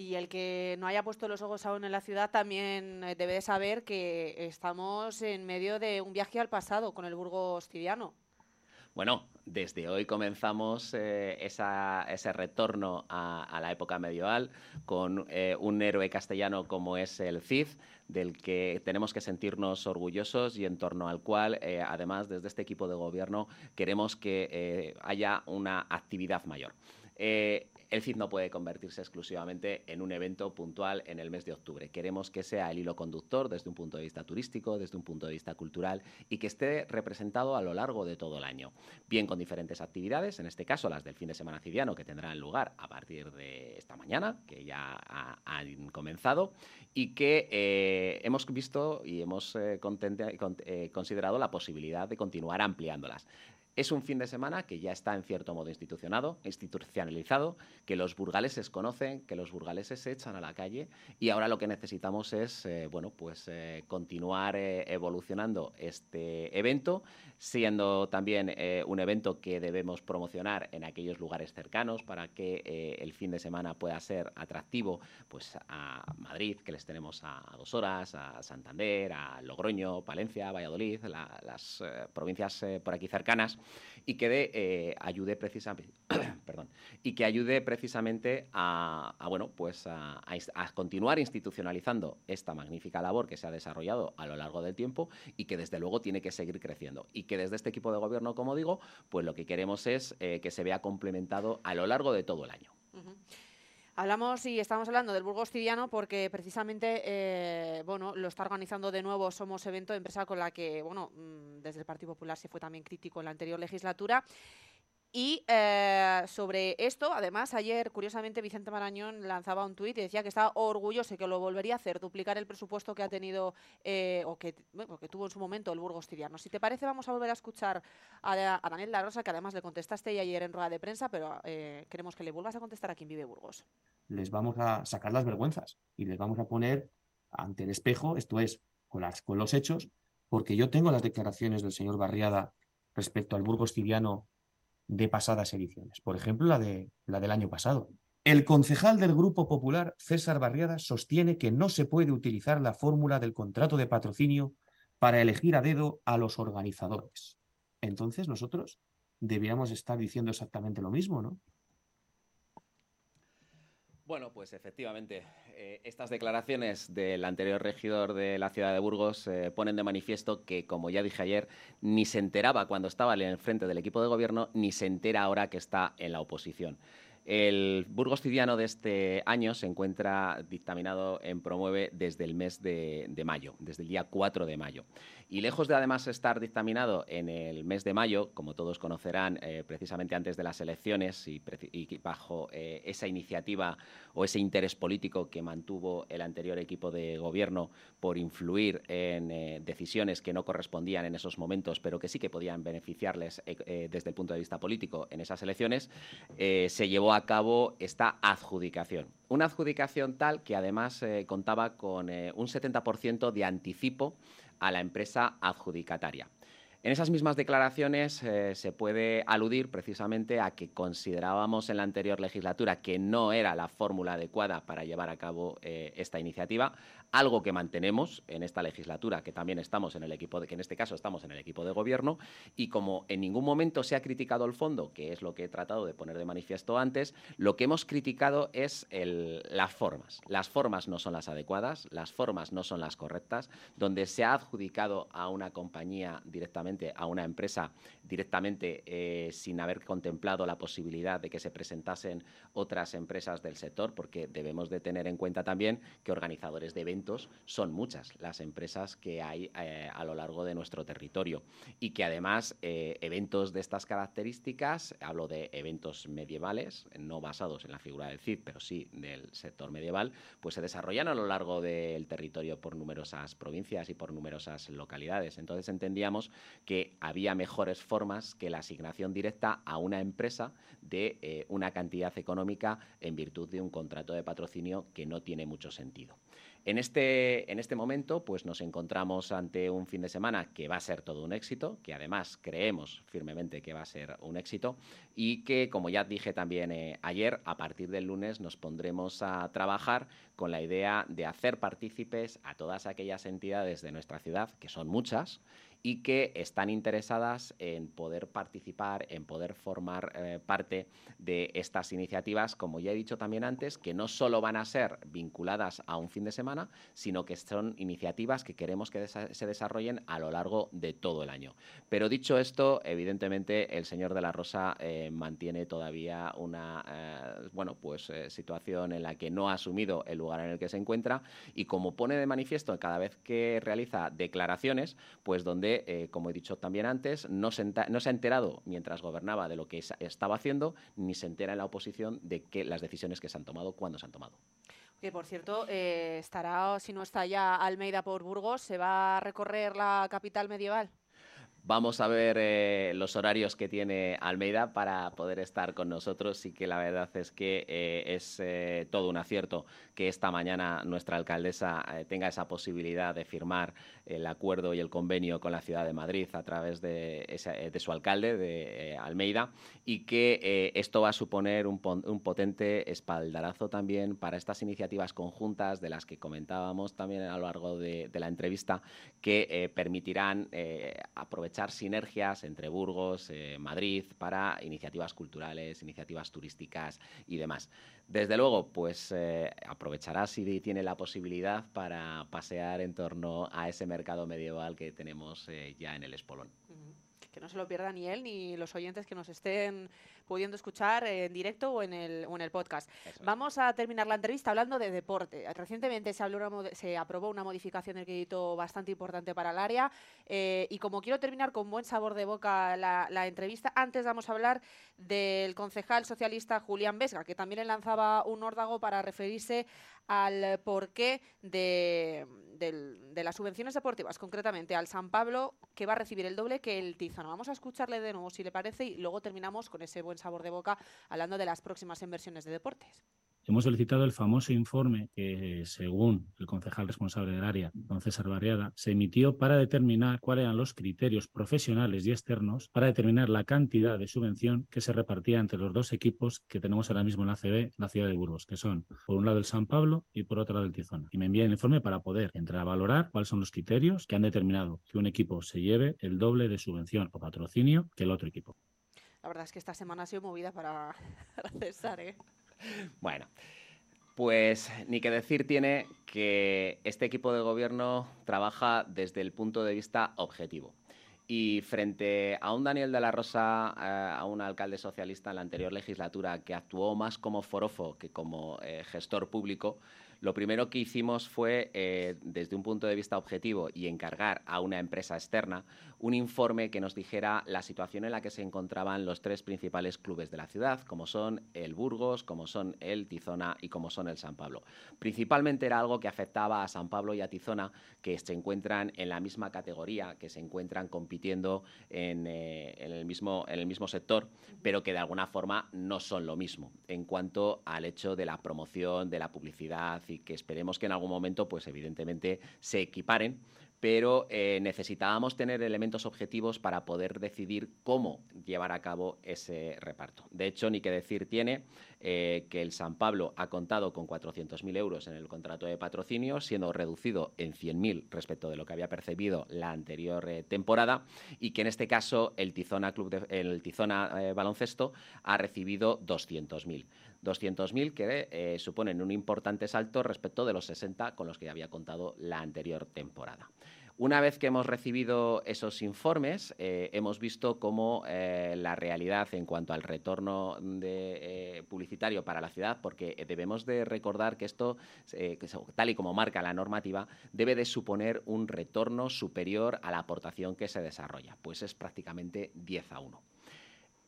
Y el que no haya puesto los ojos aún en la ciudad también eh, debe de saber que estamos en medio de un viaje al pasado con el Burgos Tidiano. Bueno, desde hoy comenzamos eh, ese retorno a, la época medieval con eh, un héroe castellano como es el Cid, del que tenemos que sentirnos orgullosos y en torno al cual, además, desde este equipo de gobierno, queremos que haya una actividad mayor el CID no puede convertirse exclusivamente en un evento puntual en el mes de octubre. Queremos que sea el hilo conductor desde un punto de vista turístico, desde un punto de vista cultural y que esté representado a lo largo de todo el año. Bien con diferentes actividades, en este caso las del fin de semana civiano que tendrán lugar a partir de esta mañana, que ya han comenzado, y que eh, hemos visto y hemos eh, eh, considerado la posibilidad de continuar ampliándolas. Es un fin de semana que ya está en cierto modo institucionado, institucionalizado, que los burgaleses conocen, que los burgaleses se echan a la calle y ahora lo que necesitamos es, eh, bueno, pues eh, continuar eh, evolucionando este evento, siendo también un evento que debemos promocionar en aquellos lugares cercanos para que el fin de semana pueda ser atractivo, pues a Madrid, que les tenemos a, dos horas, a Santander, a Logroño, Palencia, Valladolid, las provincias por aquí cercanas y que eh, ayude precisamente, perdón, y que ayude precisamente a, bueno, pues a, continuar institucionalizando esta magnífica labor que se ha desarrollado a lo largo del tiempo y que desde luego tiene que seguir creciendo y que desde este equipo de gobierno, como digo, pues lo que queremos es eh, que se vea complementado a lo largo de todo el año. Hablamos y estamos hablando del Burgos Tidiano porque precisamente eh, bueno, lo está organizando de nuevo Somos Evento, empresa con la que bueno, mm, desde el Partido Popular se fue también crítico en la anterior legislatura. Y eh, sobre esto, además, ayer, curiosamente, Vicente Marañón lanzaba un tuit y decía que estaba orgulloso y que lo volvería a hacer, duplicar el presupuesto que ha tenido eh, o que, tuvo en su momento el Burgos Tidiano. Si te parece, vamos a volver a escuchar a, Daniel La Rosa, que además le contestaste ayer en rueda de prensa, pero eh, queremos que le vuelvas a contestar a quien vive Burgos. Les vamos a sacar las vergüenzas y les vamos a poner ante el espejo, esto es, con, las, con los hechos, porque yo tengo las declaraciones del señor Barriada respecto al Burgos Tidiano de pasadas ediciones. Por ejemplo, la, de, la del año pasado. El concejal del Grupo Popular, César Barriada, sostiene que no se puede utilizar la fórmula del contrato de patrocinio para elegir a dedo a los organizadores. Entonces nosotros deberíamos estar diciendo exactamente lo mismo, ¿no? Bueno, pues efectivamente, eh, estas declaraciones del anterior regidor de la ciudad de Burgos eh, ponen de manifiesto que, como ya dije ayer, ni se enteraba cuando estaba en el frente del equipo de gobierno, ni se entera ahora que está en la oposición. El Burgos Cidiano de este año se encuentra dictaminado en Promueve desde el mes de, de mayo, desde el día 4 de mayo. Y lejos de además estar dictaminado en el mes de mayo, como todos conocerán, eh, precisamente antes de las elecciones y, bajo eh, esa iniciativa o ese interés político que mantuvo el anterior equipo de gobierno por influir en eh, decisiones que no correspondían en esos momentos, pero que sí que podían beneficiarles desde el punto de vista político en esas elecciones, se llevó a cabo esta adjudicación. Una adjudicación tal que además contaba con un 70% de anticipo a la empresa adjudicataria. En esas mismas declaraciones eh, se puede aludir precisamente a que considerábamos en la anterior legislatura que no era la fórmula adecuada para llevar a cabo eh, esta iniciativa, algo que mantenemos en esta legislatura, que también estamos en el equipo, de, que en este caso estamos en el equipo de gobierno, y como en ningún momento se ha criticado el fondo, que es lo que he tratado de poner de manifiesto antes, lo que hemos criticado es las formas. Las formas no son las adecuadas, las formas no son las correctas, donde se ha adjudicado a una compañía directamente a una empresa directamente eh, sin haber contemplado la posibilidad de que se presentasen otras empresas del sector, porque debemos de tener en cuenta también que organizadores de eventos son muchas las empresas que hay eh, a lo largo de nuestro territorio y que además eh, eventos de estas características, hablo de eventos medievales, no basados en la figura del CID, pero sí del sector medieval, pues se desarrollan a lo largo del territorio por numerosas provincias y por numerosas localidades. Entonces entendíamos que había mejores formas que la asignación directa a una empresa de eh, una cantidad económica en virtud de un contrato de patrocinio que no tiene mucho sentido. En este, en este momento, pues nos encontramos ante un fin de semana que va a ser todo un éxito, que además creemos firmemente que va a ser un éxito y que, como ya dije también eh, ayer, a partir del lunes nos pondremos a trabajar con la idea de hacer partícipes a todas aquellas entidades de nuestra ciudad, que son muchas, y que están interesadas en poder participar, en poder formar eh, parte de estas iniciativas, como ya he dicho también antes, que no solo van a ser vinculadas a un fin de semana, sino que son iniciativas que queremos que se desarrollen a lo largo de todo el año. Pero dicho esto, evidentemente el señor de la Rosa eh, mantiene todavía una eh, bueno, pues, situación en la que no ha asumido el lugar en el que se encuentra y como pone de manifiesto cada vez que realiza declaraciones, pues donde eh, como he dicho también antes, no se, no se, ha enterado mientras gobernaba de lo que estaba haciendo, ni se entera en la oposición de que las decisiones que se han tomado, cuándo se han tomado. Que por cierto, eh, estará, si no está ya Almeida por Burgos, ¿se va a recorrer la capital medieval? Vamos a ver eh, los horarios que tiene Almeida para poder estar con nosotros y que la verdad es que eh, es eh, todo un acierto que esta mañana nuestra alcaldesa tenga esa posibilidad de firmar el acuerdo y el convenio con la ciudad de Madrid a través de, su alcalde, de Almeida, y que esto va a suponer un, potente espaldarazo también para estas iniciativas conjuntas de las que comentábamos también a lo largo de, la entrevista, que permitirán aprovechar echar sinergias entre Burgos, eh, Madrid, para iniciativas culturales, iniciativas turísticas y demás. Desde luego, pues eh, aprovechará si tiene la posibilidad para pasear en torno a ese mercado medieval que tenemos eh, ya en el Espolón que no se lo pierda ni él ni los oyentes que nos estén pudiendo escuchar en directo o en el, o en el podcast. Vamos a terminar la entrevista hablando de deporte. Recientemente se, habló se aprobó una modificación del crédito bastante importante para el área eh, y como quiero terminar con buen sabor de boca la, la, entrevista, antes vamos a hablar del concejal socialista Julián Vesga, que también le lanzaba un órdago para referirse al porqué de, de, las subvenciones deportivas, concretamente al San Pablo, que va a recibir el doble que el Tizano. Vamos a escucharle de nuevo, si le parece, y luego terminamos con ese buen sabor de boca hablando de las próximas inversiones de deportes. Hemos solicitado el famoso informe que, según el concejal responsable del área, don César Barriada, se emitió para determinar cuáles eran los criterios profesionales y externos para determinar la cantidad de subvención que se repartía entre los dos equipos que tenemos ahora mismo en la CB, la ciudad de Burgos, que son por un lado el San Pablo y por otro lado el Tizona. Y me envían el informe para poder entrar a valorar cuáles son los criterios que han determinado que un equipo se lleve el doble de subvención o patrocinio que el otro equipo. La verdad es que esta semana ha sido movida para, para César, ¿eh? Bueno, pues ni que decir tiene que este equipo de gobierno trabaja desde el punto de vista objetivo. Y frente a un Daniel de la Rosa, eh, a un alcalde socialista en la anterior legislatura que actuó más como forofo que como eh, gestor público, lo primero que hicimos fue, eh, desde un punto de vista objetivo y encargar a una empresa externa un informe que nos dijera la situación en la que se encontraban los tres principales clubes de la ciudad, como son el Burgos, como son el Tizona y como son el San Pablo. Principalmente era algo que afectaba a San Pablo y a Tizona, que se encuentran en la misma categoría, que se encuentran compitiendo en, eh, el, mismo, en el mismo sector, pero que de alguna forma no son lo mismo en cuanto al hecho de la promoción, de la publicidad y que esperemos que en algún momento, pues evidentemente, se equiparen pero eh, necesitábamos tener elementos objetivos para poder decidir cómo llevar a cabo ese reparto. De hecho, ni que decir tiene eh, que el San Pablo ha contado con 400.000 euros en el contrato de patrocinio, siendo reducido en 100.000 respecto de lo que había percibido la anterior eh, temporada, y que en este caso el Tizona, Club el Tizona Baloncesto ha recibido 200.000. 200.000 que suponen un importante salto respecto de los 60 con los que había contado la anterior temporada. Una vez que hemos recibido esos informes, eh, hemos visto cómo eh, la realidad en cuanto al retorno eh, publicitario para la ciudad, porque debemos de recordar que esto, tal y como marca la normativa, debe de suponer un retorno superior a la aportación que se desarrolla, pues es prácticamente 10 a 1.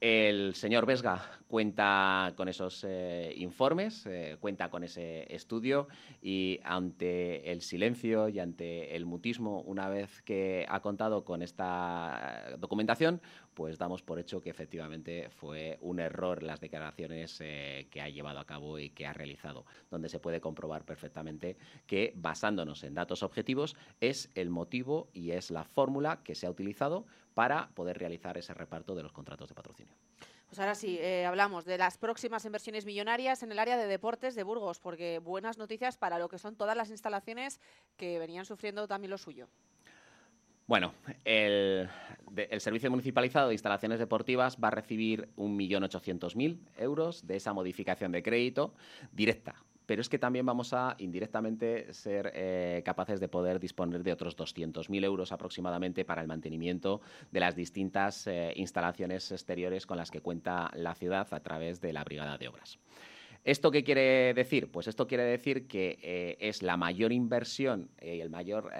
El señor Vesga cuenta con esos eh, informes, eh, cuenta con ese estudio y ante el silencio y ante el mutismo, una vez que ha contado con esta documentación, pues damos por hecho que efectivamente fue un error las declaraciones eh, que ha llevado a cabo y que ha realizado, donde se puede comprobar perfectamente que basándonos en datos objetivos es el motivo y es la fórmula que se ha utilizado para poder realizar ese reparto de los contratos de patrocinio. Pues ahora sí, eh, hablamos de las próximas inversiones millonarias en el área de deportes de Burgos, porque buenas noticias para lo que son todas las instalaciones que venían sufriendo también lo suyo. Bueno, el, Servicio Municipalizado de Instalaciones Deportivas va a recibir 1.800.000 euros de esa modificación de crédito directa pero es que también vamos a indirectamente ser eh, capaces de poder disponer de otros 200.000 euros aproximadamente para el mantenimiento de las distintas eh, instalaciones exteriores con las que cuenta la ciudad a través de la Brigada de Obras. ¿Esto qué quiere decir? Pues esto quiere decir que eh, es la mayor inversión y el mayor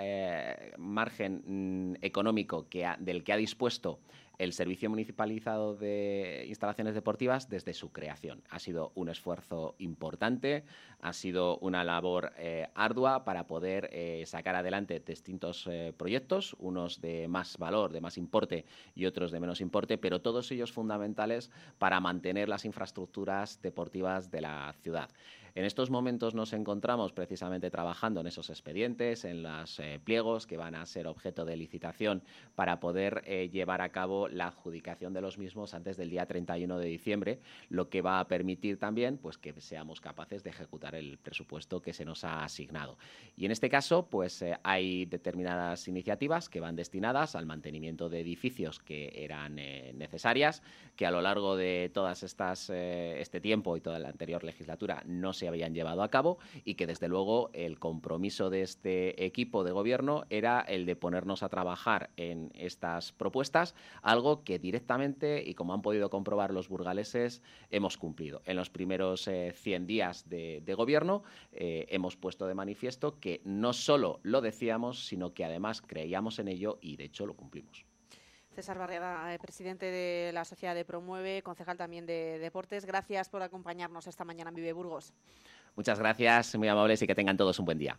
margen mm, económico del que ha dispuesto el Servicio Municipalizado de Instalaciones Deportivas desde su creación. Ha sido un esfuerzo importante, ha sido una labor eh, ardua para poder eh, sacar adelante distintos eh, proyectos, unos de más valor, de más importe y otros de menos importe, pero todos ellos fundamentales para mantener las infraestructuras deportivas de la ciudad. En estos momentos nos encontramos precisamente trabajando en esos expedientes, en los eh, pliegos que van a ser objeto de licitación para poder eh, llevar a cabo la adjudicación de los mismos antes del día 31 de diciembre, lo que va a permitir también pues, que seamos capaces de ejecutar el presupuesto que se nos ha asignado. Y en este caso, pues eh, hay determinadas iniciativas que van destinadas al mantenimiento de edificios que eran necesarias, que a lo largo de todas estas este tiempo y toda la anterior legislatura no se se habían llevado a cabo y que desde luego el compromiso de este equipo de gobierno era el de ponernos a trabajar en estas propuestas, algo que directamente y como han podido comprobar los burgaleses hemos cumplido. En los primeros 100 eh, días de, gobierno eh, hemos puesto de manifiesto que no solo lo decíamos, sino que además creíamos en ello y de hecho lo cumplimos. César Barriada, eh, presidente de la Sociedad de Promueve, concejal también de Deportes. Gracias por acompañarnos esta mañana en Vive Burgos. Muchas gracias, muy amables y que tengan todos un buen día.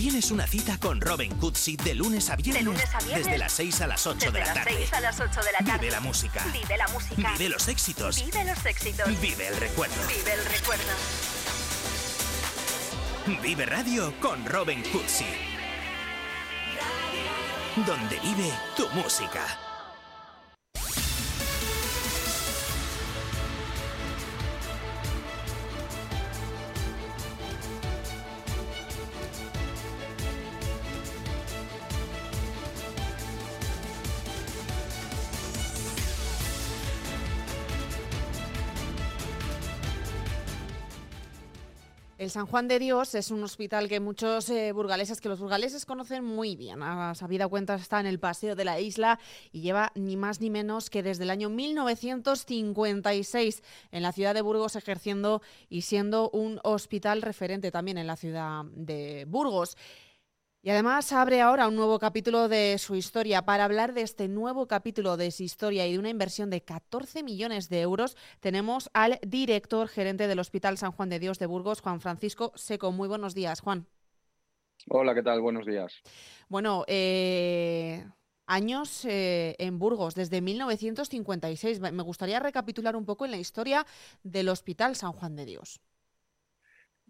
Tienes una cita con Robin Cootsy de lunes a viernes. Desde las 6 a las 8 de la tarde. Vive la música. Vive la música. Vive los éxitos. Vive los éxitos. Vive el recuerdo. Vive el recuerdo. Vive Radio con Robin Cootsy. Donde vive tu música. San Juan de Dios es un hospital que muchos eh, burgaleses, que los burgaleses conocen muy bien. A sabida cuenta está en el paseo de la isla y lleva ni más ni menos que desde el año 1956 en la ciudad de Burgos ejerciendo y siendo un hospital referente también en la ciudad de Burgos. Y además abre ahora un nuevo capítulo de su historia. Para hablar de este nuevo capítulo de su historia y de una inversión de 14 millones de euros, tenemos al director gerente del Hospital San Juan de Dios de Burgos, Juan Francisco Seco. Muy buenos días, Juan. Hola, ¿qué tal? Buenos días. Bueno, eh, años eh, en Burgos, desde 1956. Me gustaría recapitular un poco en la historia del Hospital San Juan de Dios.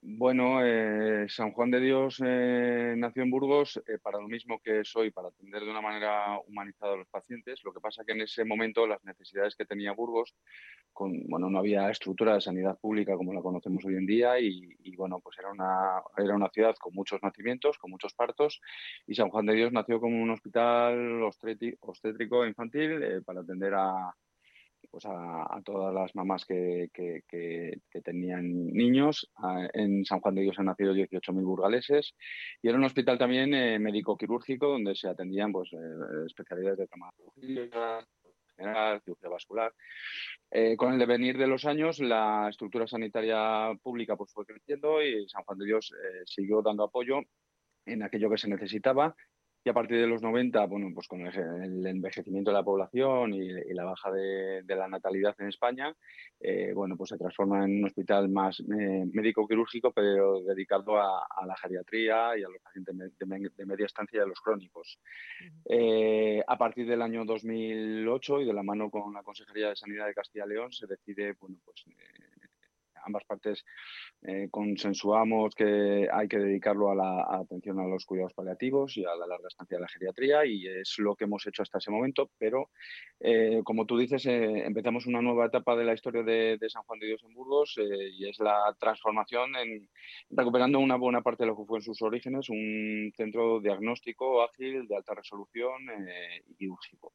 Bueno, eh, San Juan de Dios eh, nació en Burgos eh, para lo mismo que soy, para atender de una manera humanizada a los pacientes. Lo que pasa que en ese momento las necesidades que tenía Burgos, con, bueno, no había estructura de sanidad pública como la conocemos hoy en día y, bueno, pues era una, era una ciudad con muchos nacimientos, con muchos partos y San Juan de Dios nació como un hospital obstétrico infantil para atender a, pues a, todas las mamás que, tenían niños. en San Juan de Dios han nacido 18.000 burgaleses y era un hospital también eh, médico-quirúrgico donde se atendían pues, eh, especialidades de traumatología, general, cirugía vascular. Eh, con el devenir de los años, la estructura sanitaria pública pues, fue creciendo y San Juan de Dios siguió dando apoyo en aquello que se necesitaba y a partir de los 90, bueno, pues con el envejecimiento de la población y, la baja de, la natalidad en España, eh, bueno, pues se transforma en un hospital más eh, médico-quirúrgico, pero dedicado a, la geriatría y a los pacientes de, media estancia y a los crónicos. Eh, a partir del año 2008 y de la mano con la Consejería de Sanidad de Castilla y León, se decide, bueno, pues ambas partes eh, consensuamos que hay que dedicarlo a la atención a los cuidados paliativos y a la larga estancia de la geriatría y es lo que hemos hecho hasta ese momento, pero eh, como tú dices, eh, empezamos una nueva etapa de la historia de, San Juan de Dios en Burgos y es la transformación en recuperando una buena parte de lo que fue en sus orígenes, un centro diagnóstico ágil, de alta resolución y quirúrgico.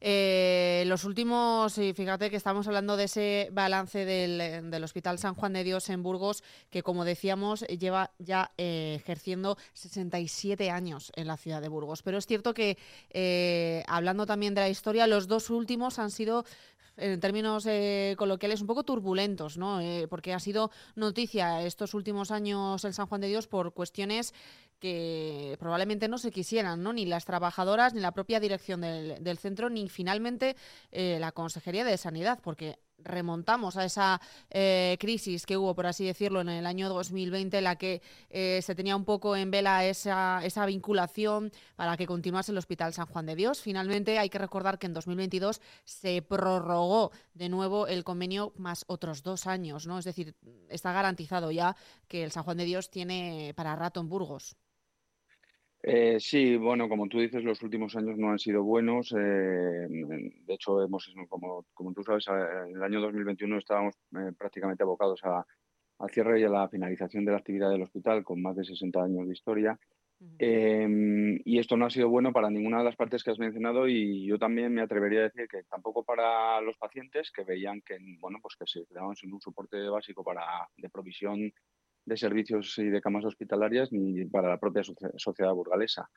Eh, los últimos, y fíjate que estamos hablando de ese balance del, Hospital San Juan de Dios en Burgos, que como decíamos lleva ya eh, ejerciendo 67 años en la ciudad de Burgos. Pero es cierto que, eh, hablando también de la historia, los dos últimos han sido en términos eh, coloquiales, un poco turbulentos, ¿no? Eh, porque ha sido noticia estos últimos años el San Juan de Dios por cuestiones que probablemente no se quisieran, ¿no? Ni las trabajadoras, ni la propia dirección del, centro, ni finalmente eh, la Consejería de Sanidad, porque remontamos a esa eh, crisis que hubo, por así decirlo, en el año 2020, en la que eh, se tenía un poco en vela esa, esa vinculación para que continuase el Hospital San Juan de Dios. Finalmente, hay que recordar que en 2022 se prorrogó de nuevo el convenio más otros dos años, ¿no? Es decir, está garantizado ya que el San Juan de Dios tiene para rato en Burgos. Eh, sí, bueno, como tú dices, los últimos años no han sido buenos. Eh, de hecho, hemos, como, como tú sabes, en el año 2021 estábamos eh, prácticamente abocados a, al cierre y a la finalización de la actividad del hospital con más de 60 años de historia. Em, y esto no ha sido bueno para ninguna de las partes que has mencionado y yo también me atrevería a decir que tampoco para los pacientes que veían que, bueno, pues que se quedaban sin un soporte básico para, de provisión de servicios y de camas hospitalarias ni para la propia sociedad burgalesa.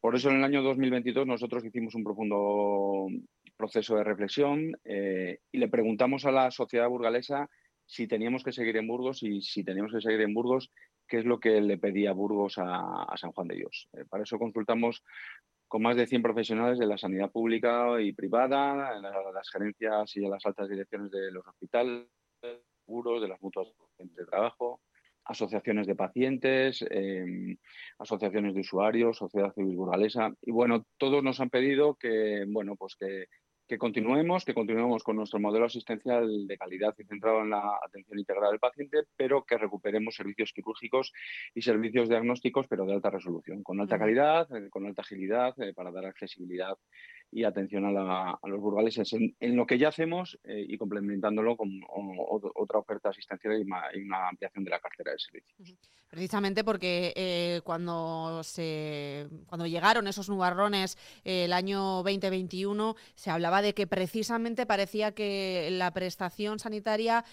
Por eso en el año 2022 nosotros hicimos un profundo proceso de reflexión eh, y le preguntamos a la sociedad burgalesa si teníamos que seguir en Burgos y si teníamos que seguir en Burgos, qué es lo que le pedía Burgos a, San Juan de Dios. Eh, para eso consultamos con más de 100 profesionales de la sanidad pública y privada, las gerencias y las altas direcciones de los hospitales, seguros, de las mutuas de trabajo, asociaciones de pacientes, em, asociaciones de usuarios, sociedad civil burgalesa. Y bueno, todos nos han pedido que, bueno, pues que, continuemos, que continuemos con nuestro modelo asistencial de calidad y centrado en la atención integral del paciente, pero que recuperemos servicios quirúrgicos y servicios diagnósticos, pero de alta resolución, con alta calidad, eh, con alta agilidad, eh, para dar accesibilidad y atención a, los burgaleses. En, lo que ya hacemos eh, y complementándolo con otra oferta asistencial y, una ampliación de la cartera de servicios. Precisamente porque eh, cuando, se, cuando llegaron esos nubarrones eh, el año 2021 se hablaba de que precisamente parecía que la prestación sanitaria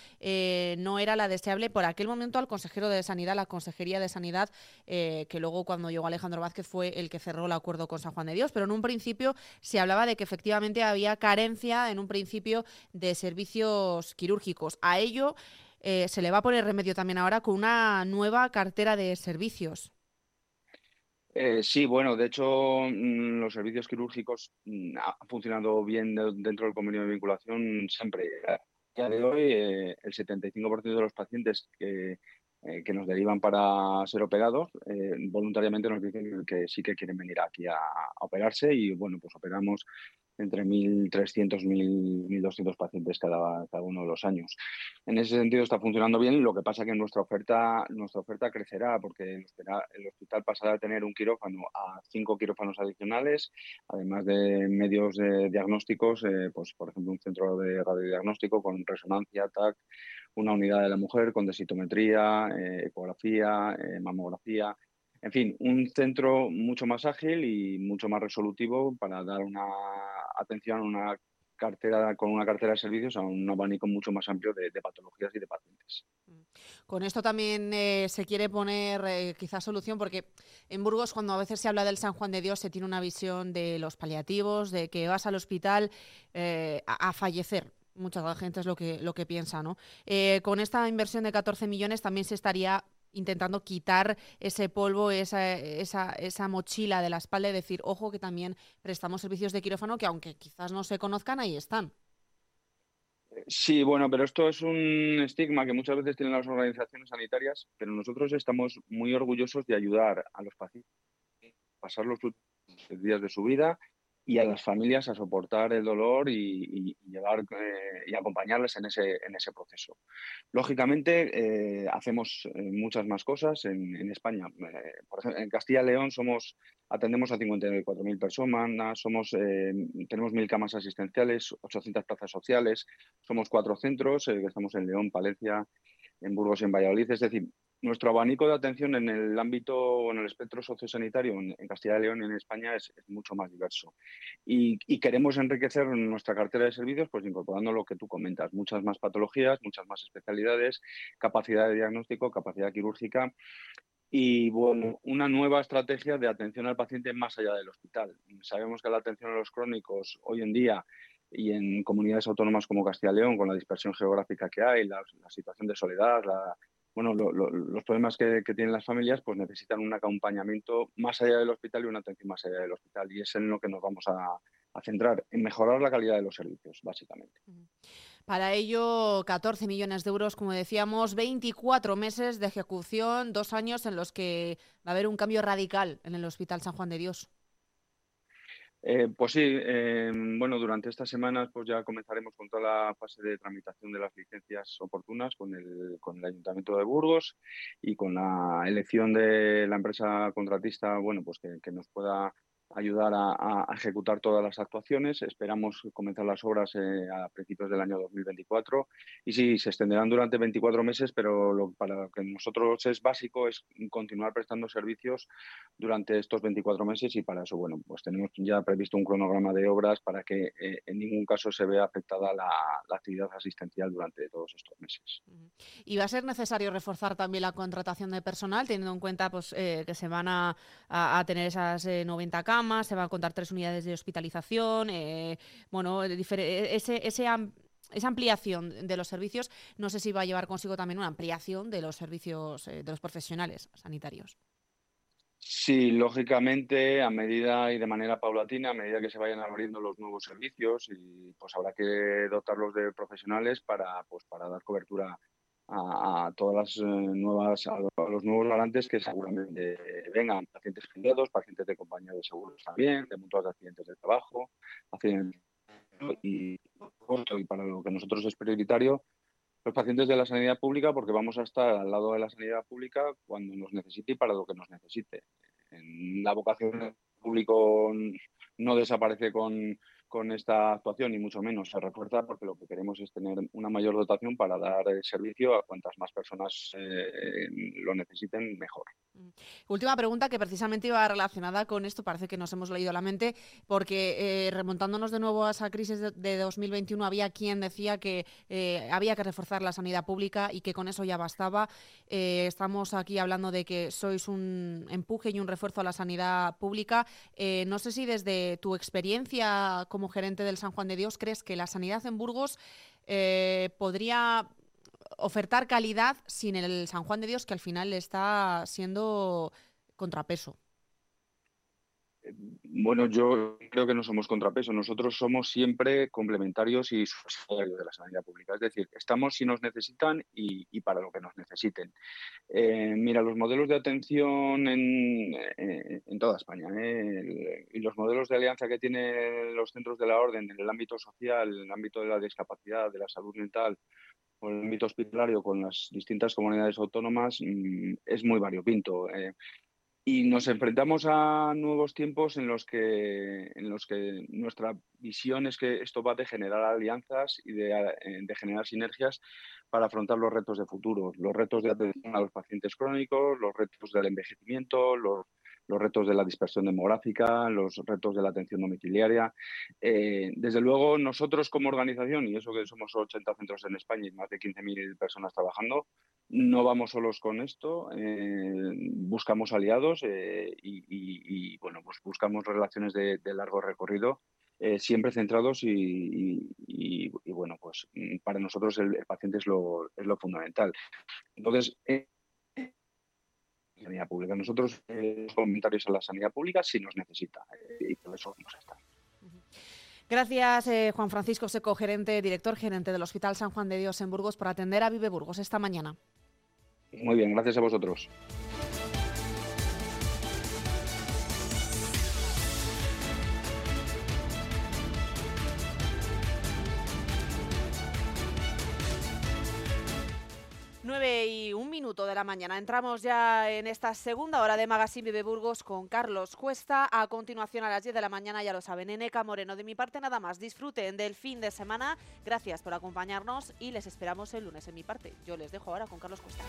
no era la deseable. Por aquel momento al consejero de Sanidad, la Consejería de Sanidad, que luego cuando llegó Alejandro Vázquez fue el que cerró el acuerdo con San Juan de Dios, pero en un principio se hablaba de que efectivamente había carencia en un principio de servicios quirúrgicos. A ello eh, se le va a poner remedio también ahora con una nueva cartera de servicios. Eh, sí, bueno, de hecho, mm, los servicios quirúrgicos mm, han funcionado bien dentro del convenio de vinculación siempre. A día de hoy, eh, el 75% de los pacientes que, eh, que nos derivan para ser operados, eh, voluntariamente nos dicen que sí que quieren venir aquí a, operarse y bueno, pues operamos entre 1.300 y 1.200 pacientes cada, cada uno de los años. En ese sentido está funcionando bien, lo que pasa que nuestra oferta, nuestra oferta crecerá porque el hospital pasará a tener un quirófano a cinco quirófanos adicionales, además de medios de diagnósticos, eh, pues por ejemplo un centro de radiodiagnóstico con resonancia, TAC, una unidad de la mujer con densitometría, eh, ecografía, eh, mamografía. En fin, un centro mucho más ágil y mucho más resolutivo para dar una atención una cartera con una cartera de servicios a un abanico mucho más amplio de, patologías y de pacientes. Con esto también eh, se quiere poner quizás solución porque en Burgos cuando a veces se habla del San Juan de Dios se tiene una visión de los paliativos, de que vas al hospital a, fallecer mucha gente es lo que, lo que piensa, ¿no? Eh, con esta inversión de 14 millones también se estaría intentando quitar ese polvo, esa, esa, esa, mochila de la espalda y decir, ojo, que también prestamos servicios de quirófano que aunque quizás no se conozcan, ahí están. Sí, bueno, pero esto es un estigma que muchas veces tienen las organizaciones sanitarias, pero nosotros estamos muy orgullosos de ayudar a los pacientes a pasar los últimos días de su vida y a las familias a soportar el dolor y, llevar eh, y acompañarles en ese, en ese proceso. Lógicamente, eh, hacemos eh, muchas más cosas en, España. por ejemplo, en Castilla y León somos, atendemos a 54.000 personas, somos, tenemos 1.000 camas asistenciales, 800 plazas sociales, somos cuatro centros, estamos en León, Palencia, en Burgos y en Valladolid. Es decir, nuestro abanico de atención en el ámbito, en el espectro sociosanitario en, Castilla y León y en España es, mucho más diverso. Y, queremos enriquecer nuestra cartera de servicios pues incorporando lo que tú comentas, muchas más patologías, muchas más especialidades, capacidad de diagnóstico, capacidad quirúrgica y bueno, una nueva estrategia de atención al paciente más allá del hospital. Sabemos que la atención a los crónicos hoy en día y en comunidades autónomas como Castilla y León, con la dispersión geográfica que hay, la, la situación de soledad, la, bueno, los problemas que, tienen las familias pues necesitan un acompañamiento más allá del hospital y una atención más allá del hospital. Y es en lo que nos vamos a, centrar, en mejorar la calidad de los servicios, básicamente. Para ello, 14 millones de euros, como decíamos, 24 meses de ejecución, dos años en los que va a haber un cambio radical en el Hospital San Juan de Dios. Eh, pues sí, eh, bueno, durante estas semanas pues ya comenzaremos con toda la fase de tramitación de las licencias oportunas con el, con el Ayuntamiento de Burgos y con la elección de la empresa contratista, bueno, pues que nos pueda ayudar a, ejecutar todas las actuaciones. Esperamos comenzar las obras eh, a principios del año 2024 y sí, se extenderán durante 24 meses, pero lo, para lo que nosotros es básico es continuar prestando servicios durante estos 24 meses y para eso, bueno, pues tenemos ya previsto un cronograma de obras para que eh, en ningún caso se vea afectada la, actividad asistencial durante todos estos meses. ¿Y va a ser necesario reforzar también la contratación de personal, teniendo en cuenta pues, eh, que se van a, a tener esas 90 camas? Se van a contar tres unidades de hospitalización, eh, bueno, ese, esa ampliación de los servicios, no sé si va a llevar consigo también una ampliación de los servicios eh, de los profesionales sanitarios. Sí, lógicamente, a medida y de manera paulatina, a medida que se vayan abriendo los nuevos servicios, y pues habrá que dotarlos de profesionales para, pues, para dar cobertura a, todas las eh, nuevas, a, los nuevos garantes que seguramente vengan, pacientes privados, pacientes de compañía de seguros también, de mutuas de accidentes de trabajo, accidentes y, y para lo que nosotros es prioritario, los pacientes de la sanidad pública, porque vamos a estar al lado de la sanidad pública cuando nos necesite y para lo que nos necesite. En la vocación público no desaparece con, con esta actuación, y mucho menos se refuerza, porque lo que queremos es tener una mayor dotación para dar servicio a cuantas más personas eh, lo necesiten, mejor. Mm. Última pregunta que precisamente iba relacionada con esto, parece que nos hemos leído la mente, porque eh, remontándonos de nuevo a esa crisis de, 2021, había quien decía que eh, había que reforzar la sanidad pública y que con eso ya bastaba. estamos aquí hablando de que sois un empuje y un refuerzo a la sanidad pública. no sé si desde tu experiencia como gerente del San Juan de Dios, ¿crees que la sanidad en Burgos eh, podría ofertar calidad sin el San Juan de Dios, que al final está siendo contrapeso? Bueno, yo creo que no somos contrapeso, nosotros somos siempre complementarios y subsidiarios de la sanidad pública. Es decir, estamos si nos necesitan y, para lo que nos necesiten. Eh, mira, los modelos de atención en, eh, toda España ¿eh? y los modelos de alianza que tienen los centros de la orden en el ámbito social, en el ámbito de la discapacidad, de la salud mental o en el ámbito hospitalario con las distintas comunidades autónomas mm, es muy variopinto. Y nos enfrentamos a nuevos tiempos en los que, en los que nuestra visión es que esto va de generar alianzas y de, eh, de generar sinergias para afrontar los retos de futuro, los retos de atención a los pacientes crónicos, los retos del envejecimiento, los los retos de la dispersión demográfica, los retos de la atención domiciliaria. Eh, desde luego, nosotros como organización, y eso que somos 80 centros en España y más de 15.000 personas trabajando, no vamos solos con esto, eh, buscamos aliados eh, y, bueno, pues buscamos relaciones de, largo recorrido. siempre centrados y, bueno, pues para nosotros el, paciente es lo, es lo fundamental. Entonces, sanidad pública. Nosotros eh, comentarios a la sanidad pública si nos necesita eh, y por eso vamos a estar. Gracias, eh, Juan Francisco Seco, gerente, director gerente del Hospital San Juan de Dios en Burgos, por atender a Vive Burgos esta mañana. Muy bien, gracias a vosotros. 9 y minuto de la mañana. Entramos ya en esta segunda hora de Magazine Vive Burgos con Carlos Cuesta. A continuación, a las 10 de la mañana, ya lo saben, Eneca Moreno. De mi parte, nada más. Disfruten del fin de semana. Gracias por acompañarnos y les esperamos el lunes en mi parte. Yo les dejo ahora con Carlos Cuesta.